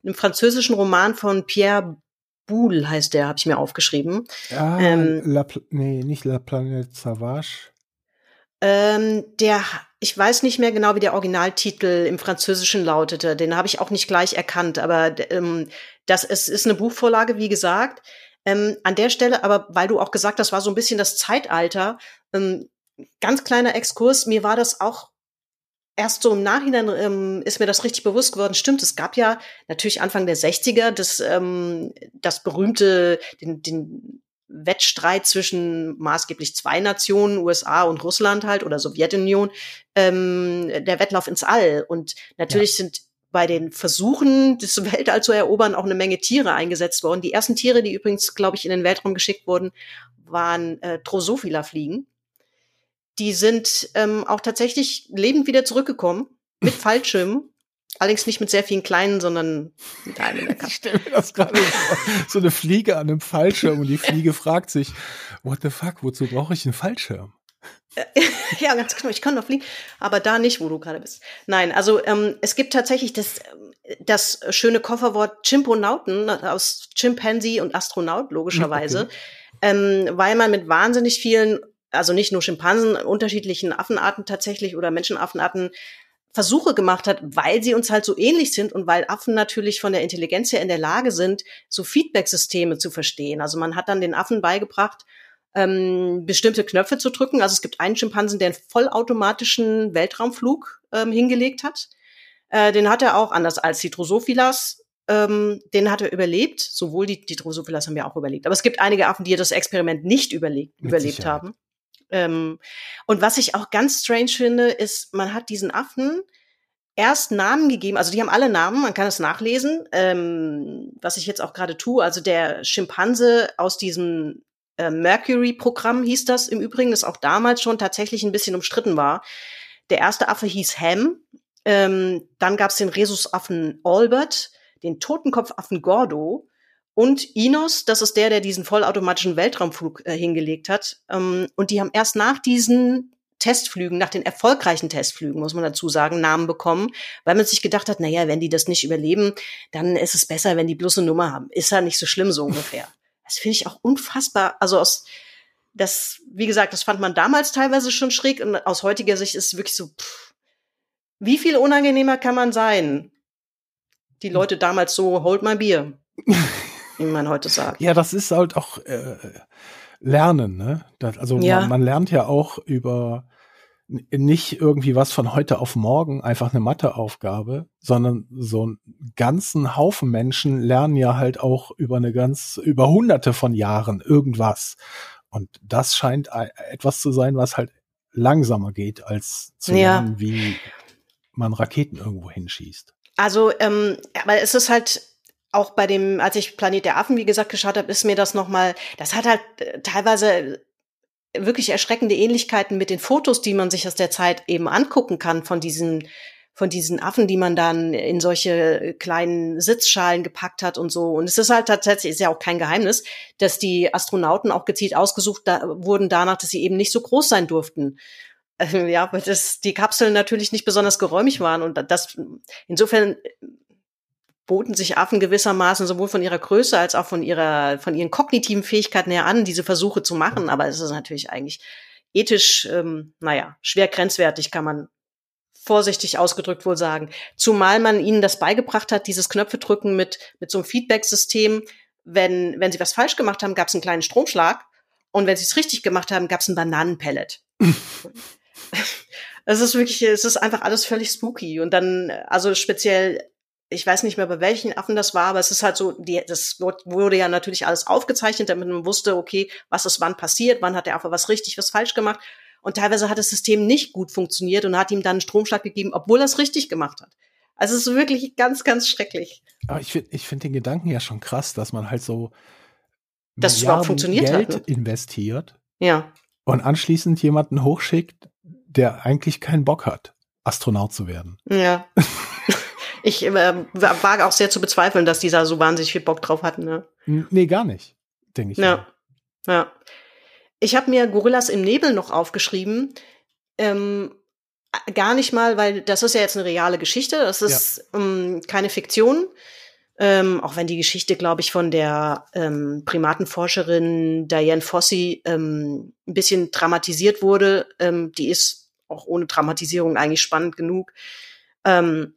[SPEAKER 3] einem französischen Roman von Pierre Boulle, heißt der, habe ich mir aufgeschrieben.
[SPEAKER 4] Ah,
[SPEAKER 3] Ähm,
[SPEAKER 4] La, nee, nicht La Planète Savage.
[SPEAKER 3] Ähm, der, ich weiß nicht mehr genau, wie der Originaltitel im Französischen lautete. Den habe ich auch nicht gleich erkannt, aber ähm, das ist, ist eine Buchvorlage, wie gesagt. Ähm, an der Stelle, aber weil du auch gesagt hast, war so ein bisschen das Zeitalter. Ähm, ganz kleiner Exkurs, mir war das auch erst so im Nachhinein ähm, ist mir das richtig bewusst geworden. Stimmt, es gab ja natürlich Anfang der 60er das, ähm, das berühmte, den, den Wettstreit zwischen maßgeblich zwei Nationen, USA und Russland halt oder Sowjetunion, ähm, der Wettlauf ins All. Und natürlich sind bei den Versuchen, das Weltall zu erobern, auch eine Menge Tiere eingesetzt worden. Die ersten Tiere, die übrigens, glaube ich, in den Weltraum geschickt wurden, waren äh, Drosophila-Fliegen. Die sind ähm, auch tatsächlich lebend wieder zurückgekommen mit Fallschirmen. Allerdings nicht mit sehr vielen kleinen, sondern mit einem in
[SPEAKER 4] Ich stelle mir das gerade. So eine Fliege an einem Fallschirm und die Fliege fragt sich, what the fuck, wozu brauche ich einen Fallschirm?
[SPEAKER 3] Ja, ganz genau. Ich kann noch fliegen, aber da nicht, wo du gerade bist. Nein, also ähm, es gibt tatsächlich das, ähm, das schöne Kofferwort Chimponauten aus Chimpanzee und Astronaut, logischerweise, ähm, weil man mit wahnsinnig vielen, also nicht nur Schimpansen, unterschiedlichen Affenarten tatsächlich oder Menschenaffenarten Versuche gemacht hat, weil sie uns halt so ähnlich sind und weil Affen natürlich von der Intelligenz her in der Lage sind, so Feedback-Systeme zu verstehen. Also man hat dann den Affen beigebracht, ähm, bestimmte Knöpfe zu drücken. Also es gibt einen Schimpansen, der einen vollautomatischen Weltraumflug ähm, hingelegt hat. Äh, den hat er auch, anders als die Drosophilas, ähm, den hat er überlebt. Sowohl die, die Drosophilas haben ja auch überlebt. Aber es gibt einige Affen, die das Experiment nicht überlebt,
[SPEAKER 4] Mit
[SPEAKER 3] überlebt
[SPEAKER 4] Sicherheit.
[SPEAKER 3] haben. Ähm, und was ich auch ganz strange finde, ist, man hat diesen Affen erst Namen gegeben, also die haben alle Namen, man kann es nachlesen, ähm, was ich jetzt auch gerade tue. Also der Schimpanse aus diesem äh, Mercury-Programm hieß das im Übrigen, das auch damals schon tatsächlich ein bisschen umstritten war. Der erste Affe hieß Ham, ähm, dann gab es den Rhesusaffen Albert, den Totenkopfaffen Gordo und Inos, das ist der, der diesen vollautomatischen Weltraumflug äh, hingelegt hat. Ähm, und die haben erst nach diesen Testflügen, nach den erfolgreichen Testflügen, muss man dazu sagen, Namen bekommen, weil man sich gedacht hat, naja, wenn die das nicht überleben, dann ist es besser, wenn die bloß eine Nummer haben. Ist ja nicht so schlimm, so ungefähr. Das finde ich auch unfassbar. Also aus, das, wie gesagt, das fand man damals teilweise schon schräg und aus heutiger Sicht ist es wirklich so, pff, wie viel unangenehmer kann man sein? Die Leute damals so, hold my beer, wie man heute sagt.
[SPEAKER 4] Ja, das ist halt auch äh, Lernen, ne? Das, also
[SPEAKER 3] Ja.
[SPEAKER 4] man, man lernt ja auch über nicht irgendwie was von heute auf morgen, einfach eine Matheaufgabe, sondern so einen ganzen Haufen Menschen lernen ja halt auch über eine ganz, über hunderte von Jahren irgendwas. Und das scheint e- etwas zu sein, was halt langsamer geht, als zu
[SPEAKER 3] Ja.
[SPEAKER 4] lernen, wie man Raketen irgendwo hinschießt.
[SPEAKER 3] Also, ähm, aber es ist halt auch bei dem, als ich Planet der Affen, wie gesagt, geschaut habe, ist mir das nochmal, das hat halt äh, teilweise wirklich erschreckende Ähnlichkeiten mit den Fotos, die man sich aus der Zeit eben angucken kann von diesen von diesen Affen, die man dann in solche kleinen Sitzschalen gepackt hat und so. Und es ist halt tatsächlich, ist ja auch kein Geheimnis, dass die Astronauten auch gezielt ausgesucht da, wurden danach, dass sie eben nicht so groß sein durften. Äh, ja, weil das, die Kapseln natürlich nicht besonders geräumig waren und das, insofern boten sich Affen gewissermaßen sowohl von ihrer Größe als auch von ihrer, von ihren kognitiven Fähigkeiten her an, diese Versuche zu machen. Aber es ist natürlich eigentlich ethisch, ähm, naja, schwer grenzwertig, kann man vorsichtig ausgedrückt wohl sagen. Zumal man ihnen das beigebracht hat, dieses Knöpfe drücken mit, mit so einem Feedback-System. Wenn, wenn sie was falsch gemacht haben, gab es einen kleinen Stromschlag. Und wenn sie es richtig gemacht haben, gab es ein Bananenpellet. es ist wirklich, es ist einfach alles völlig spooky. Und dann, also speziell ich weiß nicht mehr, bei welchen Affen das war, aber es ist halt so, die, das wurde ja natürlich alles aufgezeichnet, damit man wusste, okay, was ist wann passiert, wann hat der Affe was richtig, was falsch gemacht. Und teilweise hat das System nicht gut funktioniert und hat ihm dann einen Stromschlag gegeben, obwohl er es richtig gemacht hat. Also es ist wirklich ganz, ganz schrecklich.
[SPEAKER 4] Aber ich finde ich finde den Gedanken ja schon krass, dass man halt so
[SPEAKER 3] dass es überhaupt funktioniert
[SPEAKER 4] Geld
[SPEAKER 3] hat,
[SPEAKER 4] ne? investiert.
[SPEAKER 3] Ja.
[SPEAKER 4] Und anschließend jemanden hochschickt, der eigentlich keinen Bock hat, Astronaut zu werden.
[SPEAKER 3] Ja. Ich äh, wage auch sehr zu bezweifeln, dass dieser so wahnsinnig viel Bock drauf hatten. Ne?
[SPEAKER 4] Nee, gar nicht, denke ich.
[SPEAKER 3] Ja. Mal. ja. Ich habe mir Gorillas im Nebel noch aufgeschrieben. Ähm, gar nicht mal, weil das ist ja jetzt eine reale Geschichte. Das ist ja. ähm, keine Fiktion. Ähm, auch wenn die Geschichte, glaube ich, von der ähm, Primatenforscherin Diane Fossey ähm, ein bisschen dramatisiert wurde. Ähm, die ist auch ohne Dramatisierung eigentlich spannend genug. Ähm,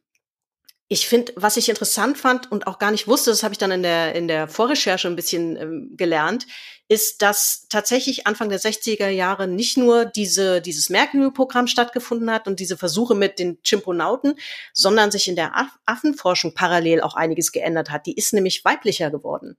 [SPEAKER 3] ich finde, was ich interessant fand und auch gar nicht wusste, das habe ich dann in der, in der Vorrecherche ein bisschen ähm, gelernt, ist, dass tatsächlich Anfang der 60er Jahre nicht nur diese, dieses Mercury-Programm stattgefunden hat und diese Versuche mit den Chimponauten, sondern sich in der Aff Affenforschung parallel auch einiges geändert hat. Die ist nämlich weiblicher geworden.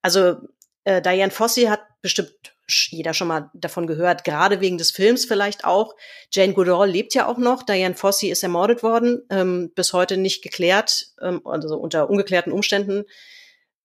[SPEAKER 3] Also äh, Diane Fossey hat bestimmt jeder schon mal davon gehört, gerade wegen des Films vielleicht auch. Jane Goodall lebt ja auch noch. Diane Fossey ist ermordet worden, ähm, bis heute nicht geklärt, ähm, also unter ungeklärten Umständen.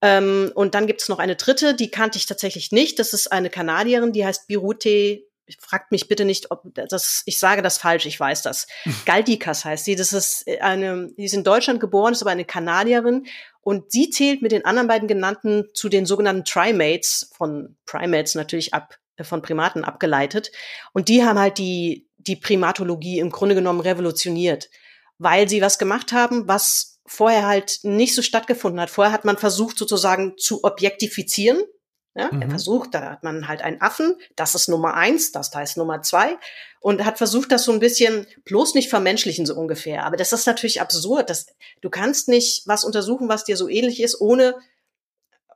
[SPEAKER 3] Ähm, und dann gibt es noch eine dritte, die kannte ich tatsächlich nicht. Das ist eine Kanadierin, die heißt Birute. Fragt mich bitte nicht, ob das, ich sage das falsch, ich weiß das. Galdikas heißt sie. Das ist eine, die ist in Deutschland geboren, ist aber eine Kanadierin und sie zählt mit den anderen beiden genannten zu den sogenannten Trimates, von Primates natürlich ab, äh, von Primaten abgeleitet. Und die haben halt die, die Primatologie im Grunde genommen revolutioniert, weil sie was gemacht haben, was vorher halt nicht so stattgefunden hat. Vorher hat man versucht sozusagen zu objektifizieren, ja, mhm. Er versucht, da hat man halt einen Affen, das ist Nummer eins, das heißt Nummer zwei, und hat versucht, das so ein bisschen bloß nicht vermenschlichen, so ungefähr. Aber das ist natürlich absurd. Das, du kannst nicht was untersuchen, was dir so ähnlich ist, ohne,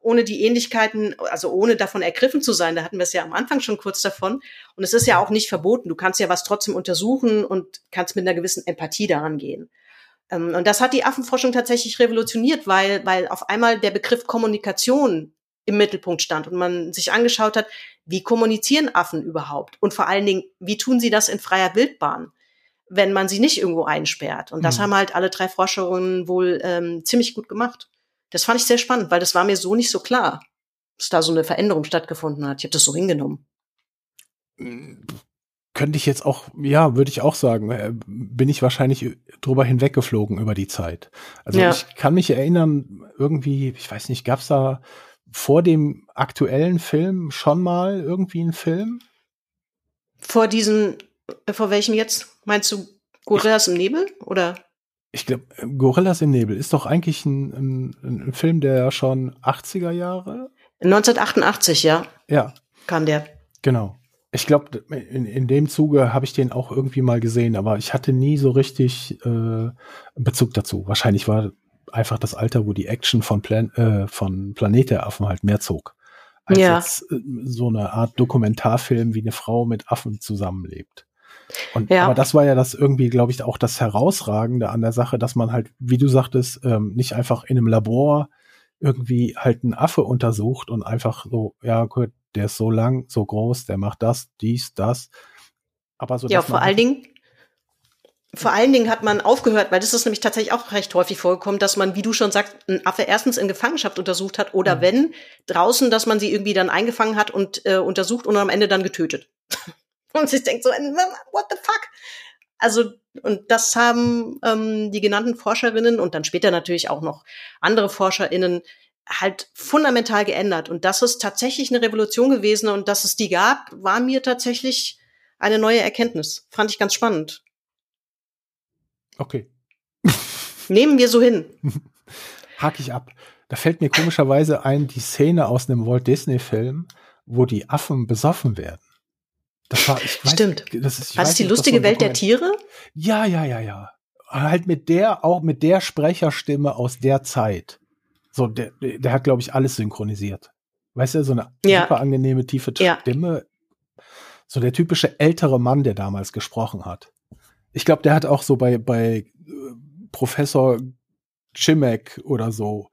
[SPEAKER 3] ohne die Ähnlichkeiten, also ohne davon ergriffen zu sein. Da hatten wir es ja am Anfang schon kurz davon. Und es ist ja auch nicht verboten. Du kannst ja was trotzdem untersuchen und kannst mit einer gewissen Empathie daran gehen. Ähm, und das hat die Affenforschung tatsächlich revolutioniert, weil, weil auf einmal der Begriff Kommunikation im Mittelpunkt stand und man sich angeschaut hat, wie kommunizieren Affen überhaupt? Und vor allen Dingen, wie tun sie das in freier Wildbahn, wenn man sie nicht irgendwo einsperrt? Und das mhm. haben halt alle drei Forscherinnen wohl ähm, ziemlich gut gemacht. Das fand ich sehr spannend, weil das war mir so nicht so klar, dass da so eine Veränderung stattgefunden hat. Ich habe das so hingenommen.
[SPEAKER 4] Könnte ich jetzt auch, ja, würde ich auch sagen, äh, bin ich wahrscheinlich drüber hinweggeflogen über die Zeit. Also ja. ich kann mich erinnern, irgendwie, ich weiß nicht, gab's da vor dem aktuellen Film schon mal irgendwie einen Film?
[SPEAKER 3] Vor diesem, äh, vor welchem jetzt? Meinst du Gorillas ich, im Nebel oder?
[SPEAKER 4] Ich glaube, Gorillas im Nebel ist doch eigentlich ein, ein, ein Film der schon 80er Jahre.
[SPEAKER 3] 1988, ja.
[SPEAKER 4] Ja.
[SPEAKER 3] Kam der.
[SPEAKER 4] Genau. Ich glaube, in, in dem Zuge habe ich den auch irgendwie mal gesehen, aber ich hatte nie so richtig äh, Bezug dazu. Wahrscheinlich war einfach das Alter, wo die Action von, Plan äh, von Planet der Affen halt mehr zog. Als ja. jetzt äh, so eine Art Dokumentarfilm, wie eine Frau mit Affen zusammenlebt. Und, ja. Aber das war ja das irgendwie, glaube ich, auch das Herausragende an der Sache, dass man halt, wie du sagtest, ähm, nicht einfach in einem Labor irgendwie halt einen Affe untersucht und einfach so, ja gut, der ist so lang, so groß, der macht das, dies, das. Aber so.
[SPEAKER 3] Ja, vor allen Dingen, vor allen Dingen hat man aufgehört, weil das ist nämlich tatsächlich auch recht häufig vorgekommen, dass man, wie du schon sagst, einen Affe erstens in Gefangenschaft untersucht hat oder mhm. wenn draußen, dass man sie irgendwie dann eingefangen hat und äh, untersucht und am Ende dann getötet. und sich denkt so, what the fuck? Also Und das haben ähm, die genannten Forscherinnen und dann später natürlich auch noch andere ForscherInnen halt fundamental geändert. Und das ist tatsächlich eine Revolution gewesen und dass es die gab, war mir tatsächlich eine neue Erkenntnis. Fand ich ganz spannend.
[SPEAKER 4] Okay.
[SPEAKER 3] Nehmen wir so hin.
[SPEAKER 4] Hake ich ab. Da fällt mir komischerweise ein, die Szene aus einem Walt Disney-Film, wo die Affen besoffen werden.
[SPEAKER 3] Das war, ich weiß, Stimmt. Das ist, war das die lustige so Welt der Tiere?
[SPEAKER 4] Ja, ja, ja, ja. Halt mit der, auch mit der Sprecherstimme aus der Zeit. So, der, der hat, glaube ich, alles synchronisiert. Weißt du, so eine ja. super angenehme, tiefe Stimme. Ja. So der typische ältere Mann, der damals gesprochen hat. Ich glaube, der hat auch so bei, bei äh, Professor Chimek oder so.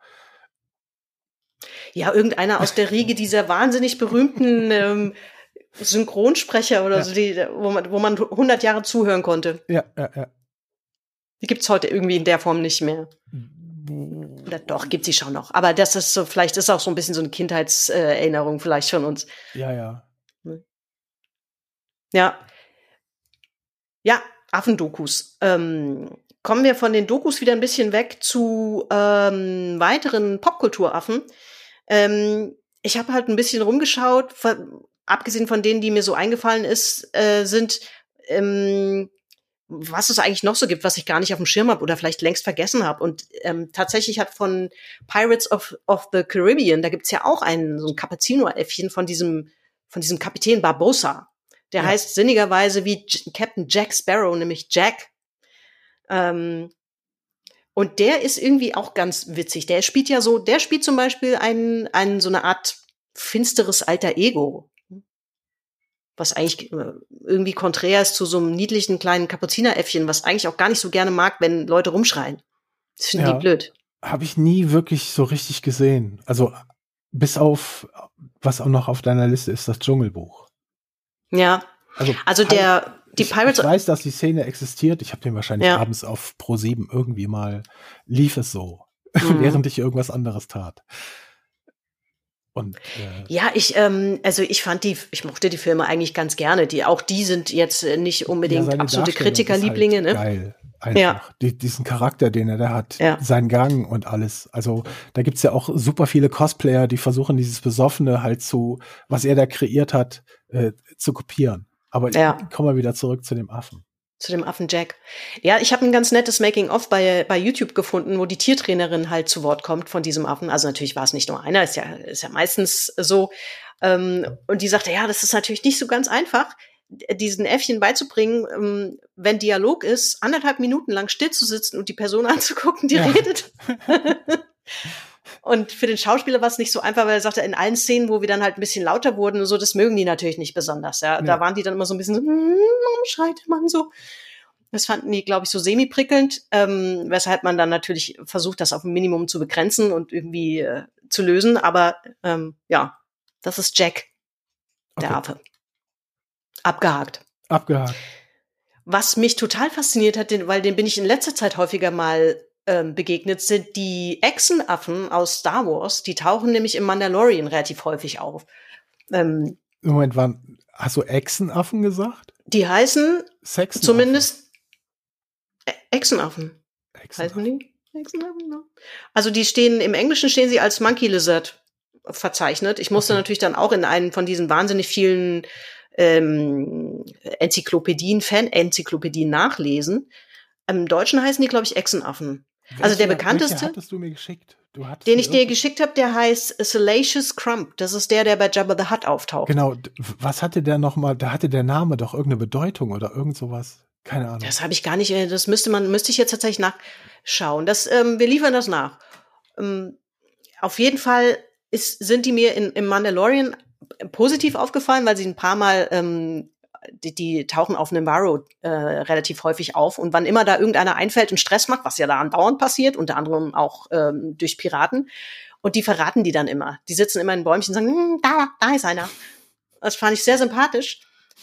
[SPEAKER 3] Ja, irgendeiner aus der Riege dieser wahnsinnig berühmten ähm, Synchronsprecher oder ja. so, die, wo man, wo man 100 Jahre zuhören konnte.
[SPEAKER 4] Ja, ja, ja.
[SPEAKER 3] Die gibt's heute irgendwie in der Form nicht mehr. Oder doch, gibt sie schon noch. Aber das ist so, vielleicht ist auch so ein bisschen so eine Kindheitserinnerung vielleicht von uns.
[SPEAKER 4] Ja, ja.
[SPEAKER 3] Ja. Ja, Affendokus. Ähm, kommen wir von den Dokus wieder ein bisschen weg zu ähm, weiteren Popkulturaffen. Ähm, ich habe halt ein bisschen rumgeschaut, abgesehen von denen, die mir so eingefallen ist, äh, sind ähm, was es eigentlich noch so gibt, was ich gar nicht auf dem Schirm habe oder vielleicht längst vergessen habe. Und ähm, tatsächlich hat von Pirates of, of the Caribbean, da gibt's ja auch einen, so ein Cappuccino-Äffchen von diesem, von diesem Kapitän Barbosa. Der ja. heißt sinnigerweise wie J Captain Jack Sparrow, nämlich Jack. Ähm, und der ist irgendwie auch ganz witzig. Der spielt ja so, der spielt zum Beispiel einen, einen so eine Art finsteres alter Ego was eigentlich äh, irgendwie konträr ist zu so einem niedlichen kleinen Kapuzineräffchen, was eigentlich auch gar nicht so gerne mag, wenn Leute rumschreien. Das finde ja, ich blöd.
[SPEAKER 4] Habe ich nie wirklich so richtig gesehen. Also bis auf, was auch noch auf deiner Liste ist, das Dschungelbuch.
[SPEAKER 3] Ja. Also, also der, die
[SPEAKER 4] ich,
[SPEAKER 3] Pirates.
[SPEAKER 4] Ich weiß, dass die Szene existiert. Ich habe den wahrscheinlich ja. abends auf Pro 7 irgendwie mal lief es so, mhm. während ich irgendwas anderes tat.
[SPEAKER 3] Und, äh ja, ich, ähm, also ich fand die, ich mochte die Filme eigentlich ganz gerne. Die, auch die sind jetzt äh, nicht unbedingt ja, absolute Kritikerlieblinge,
[SPEAKER 4] halt
[SPEAKER 3] ne?
[SPEAKER 4] Geil. Einfach. Ja. Die, diesen Charakter, den er da hat,
[SPEAKER 3] ja.
[SPEAKER 4] sein Gang und alles. Also da gibt's ja auch super viele Cosplayer, die versuchen, dieses Besoffene halt zu, was er da kreiert hat, äh, zu kopieren. Aber ja. kommen wir wieder zurück zu dem Affen
[SPEAKER 3] zu dem Affen Jack. Ja, ich habe ein ganz nettes Making-of bei, bei YouTube gefunden, wo die Tiertrainerin halt zu Wort kommt von diesem Affen. Also natürlich war es nicht nur einer, ist ja, ist ja meistens so. Ähm, und die sagte, ja, das ist natürlich nicht so ganz einfach, diesen Äffchen beizubringen, ähm, wenn Dialog ist, anderthalb Minuten lang still zu sitzen und die Person anzugucken, die ja. redet. Und für den Schauspieler war es nicht so einfach, weil er sagte, in allen Szenen, wo wir dann halt ein bisschen lauter wurden und so, das mögen die natürlich nicht besonders. Ja. ja. Da waren die dann immer so ein bisschen so, hm, warum schreit der Mann so? Das fanden die, glaube ich, so semi-prickelnd, ähm, weshalb man dann natürlich versucht, das auf ein Minimum zu begrenzen und irgendwie äh, zu lösen. Aber ähm, ja, das ist Jack, der okay. Affe. Abgehakt.
[SPEAKER 4] Abgehakt.
[SPEAKER 3] Was mich total fasziniert hat, weil den bin ich in letzter Zeit häufiger mal ähm, begegnet, sind die Echsenaffen aus Star Wars. Die tauchen nämlich im Mandalorian relativ häufig auf.
[SPEAKER 4] Ähm, Moment, wann hast du Echsenaffen gesagt?
[SPEAKER 3] Die heißen Sexenaffen. zumindest e Echsenaffen. Echsenaffen. Heißen die? Echsenaffen, ne? Also die stehen, im Englischen stehen sie als Monkey Lizard verzeichnet. Ich musste okay. natürlich dann auch in einen von diesen wahnsinnig vielen ähm, Enzyklopädien, Fan-Enzyklopädien nachlesen. Im Deutschen heißen die, glaube ich, Echsenaffen. Welche, also der bekannteste,
[SPEAKER 4] hattest du mir geschickt? Du
[SPEAKER 3] den ich dir geschickt habe, der heißt Salacious Crump. Das ist der, der bei Jabba the Hutt auftaucht.
[SPEAKER 4] Genau. Was hatte der noch mal? Da hatte der Name doch irgendeine Bedeutung oder irgend sowas. Keine Ahnung.
[SPEAKER 3] Das habe ich gar nicht. Äh, das müsste man, müsste ich jetzt tatsächlich nachschauen. Das, ähm, wir liefern das nach. Ähm, auf jeden Fall ist, sind die mir in, im Mandalorian positiv aufgefallen, weil sie ein paar Mal ähm, die, die tauchen auf Navarro äh, relativ häufig auf. Und wann immer da irgendeiner einfällt und Stress macht, was ja da andauernd passiert, unter anderem auch ähm, durch Piraten, und die verraten die dann immer. Die sitzen immer in Bäumchen und sagen, hm, da, da ist einer. Das fand ich sehr sympathisch.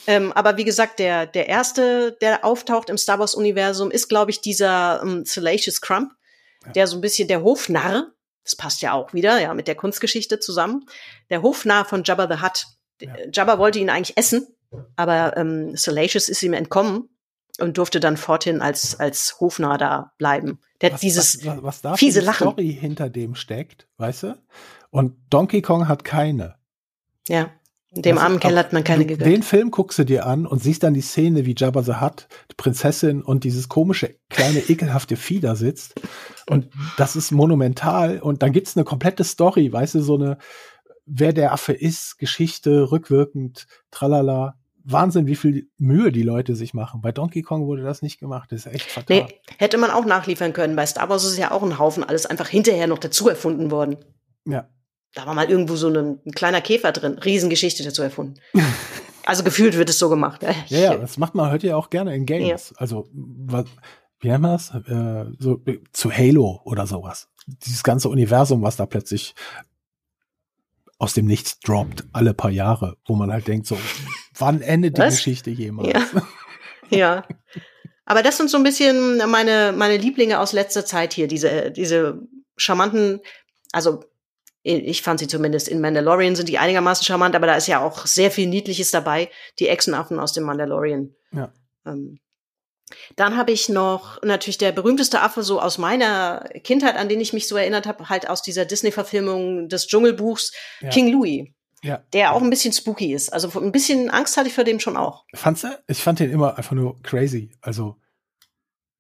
[SPEAKER 3] Ähm, aber wie gesagt, der, der erste, der auftaucht im Star Wars-Universum, ist, glaube ich, dieser ähm, Salacious Crump, ja. der so ein bisschen der Hofnarr, das passt ja auch wieder, ja, mit der Kunstgeschichte zusammen, der Hofnarr von Jabba the Hutt. Ja. Jabba wollte ihn eigentlich essen, aber ähm, Salacious ist ihm entkommen und durfte dann forthin als, als Hofnarr da bleiben. Der hat dieses
[SPEAKER 4] was, was da
[SPEAKER 3] fiese Lachen.
[SPEAKER 4] Story hinter dem steckt, weißt du? Und Donkey Kong hat keine.
[SPEAKER 3] Ja, dem armen Kerl hat man keine gegönnt.
[SPEAKER 4] Den Film guckst du dir an und siehst dann die Szene, wie Jabba the Hutt, die Prinzessin und dieses komische, kleine, ekelhafte Vieh da sitzt. Und das ist monumental. Und dann gibt's eine komplette Story, weißt du, so eine, wer der Affe ist, Geschichte, rückwirkend, tralala. Wahnsinn, wie viel Mühe die Leute sich machen. Bei Donkey Kong wurde das nicht gemacht. Das ist echt fatal.
[SPEAKER 3] Nee, hätte man auch nachliefern können. Bei Star Wars ist ja auch ein Haufen alles einfach hinterher noch dazu erfunden worden.
[SPEAKER 4] Ja.
[SPEAKER 3] Da war mal irgendwo so ein, ein kleiner Käfer drin. Riesengeschichte dazu erfunden. also gefühlt wird es so gemacht.
[SPEAKER 4] Ja, ja, das macht man heute ja auch gerne in Games. Also, was, wie nennt man das? Äh, so, äh, zu Halo oder sowas. Dieses ganze Universum, was da plötzlich aus dem Nichts droppt, alle paar Jahre, wo man halt denkt, so, wann endet die
[SPEAKER 3] Was?
[SPEAKER 4] Geschichte jemals?
[SPEAKER 3] Ja. ja. Aber das sind so ein bisschen meine, meine Lieblinge aus letzter Zeit hier, diese, diese charmanten, also ich fand sie zumindest in Mandalorian sind die einigermaßen charmant, aber da ist ja auch sehr viel Niedliches dabei, die Echsenaffen aus dem Mandalorian.
[SPEAKER 4] Ja.
[SPEAKER 3] Ähm, dann habe ich noch natürlich der berühmteste Affe so aus meiner Kindheit, an den ich mich so erinnert habe, halt aus dieser Disney-Verfilmung des Dschungelbuchs,
[SPEAKER 4] Ja.
[SPEAKER 3] King Louis,
[SPEAKER 4] Ja.
[SPEAKER 3] der auch ein bisschen spooky ist. Also ein bisschen Angst hatte ich vor dem schon auch.
[SPEAKER 4] Fandst du? Ich fand den immer einfach nur crazy. Also,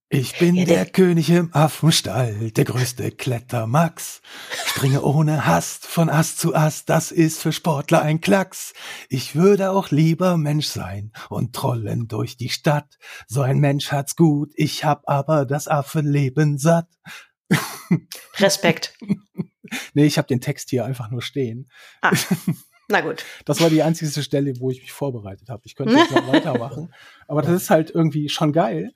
[SPEAKER 4] ich bin
[SPEAKER 3] Ja,
[SPEAKER 4] der,
[SPEAKER 3] der-
[SPEAKER 4] König im Affenstall, der größte Klettermax. Springe ohne Hast von Ast zu Ast, das ist für Sportler ein Klacks. Ich würde auch lieber Mensch sein und trollen durch die Stadt. So ein Mensch hat's gut, ich hab aber das Affenleben satt.
[SPEAKER 3] Respekt.
[SPEAKER 4] Nee, ich hab den Text hier einfach nur stehen.
[SPEAKER 3] Ah, na gut.
[SPEAKER 4] Das war die einzige Stelle, wo ich mich vorbereitet habe. Ich könnte jetzt noch weitermachen. Aber das ist halt irgendwie schon geil.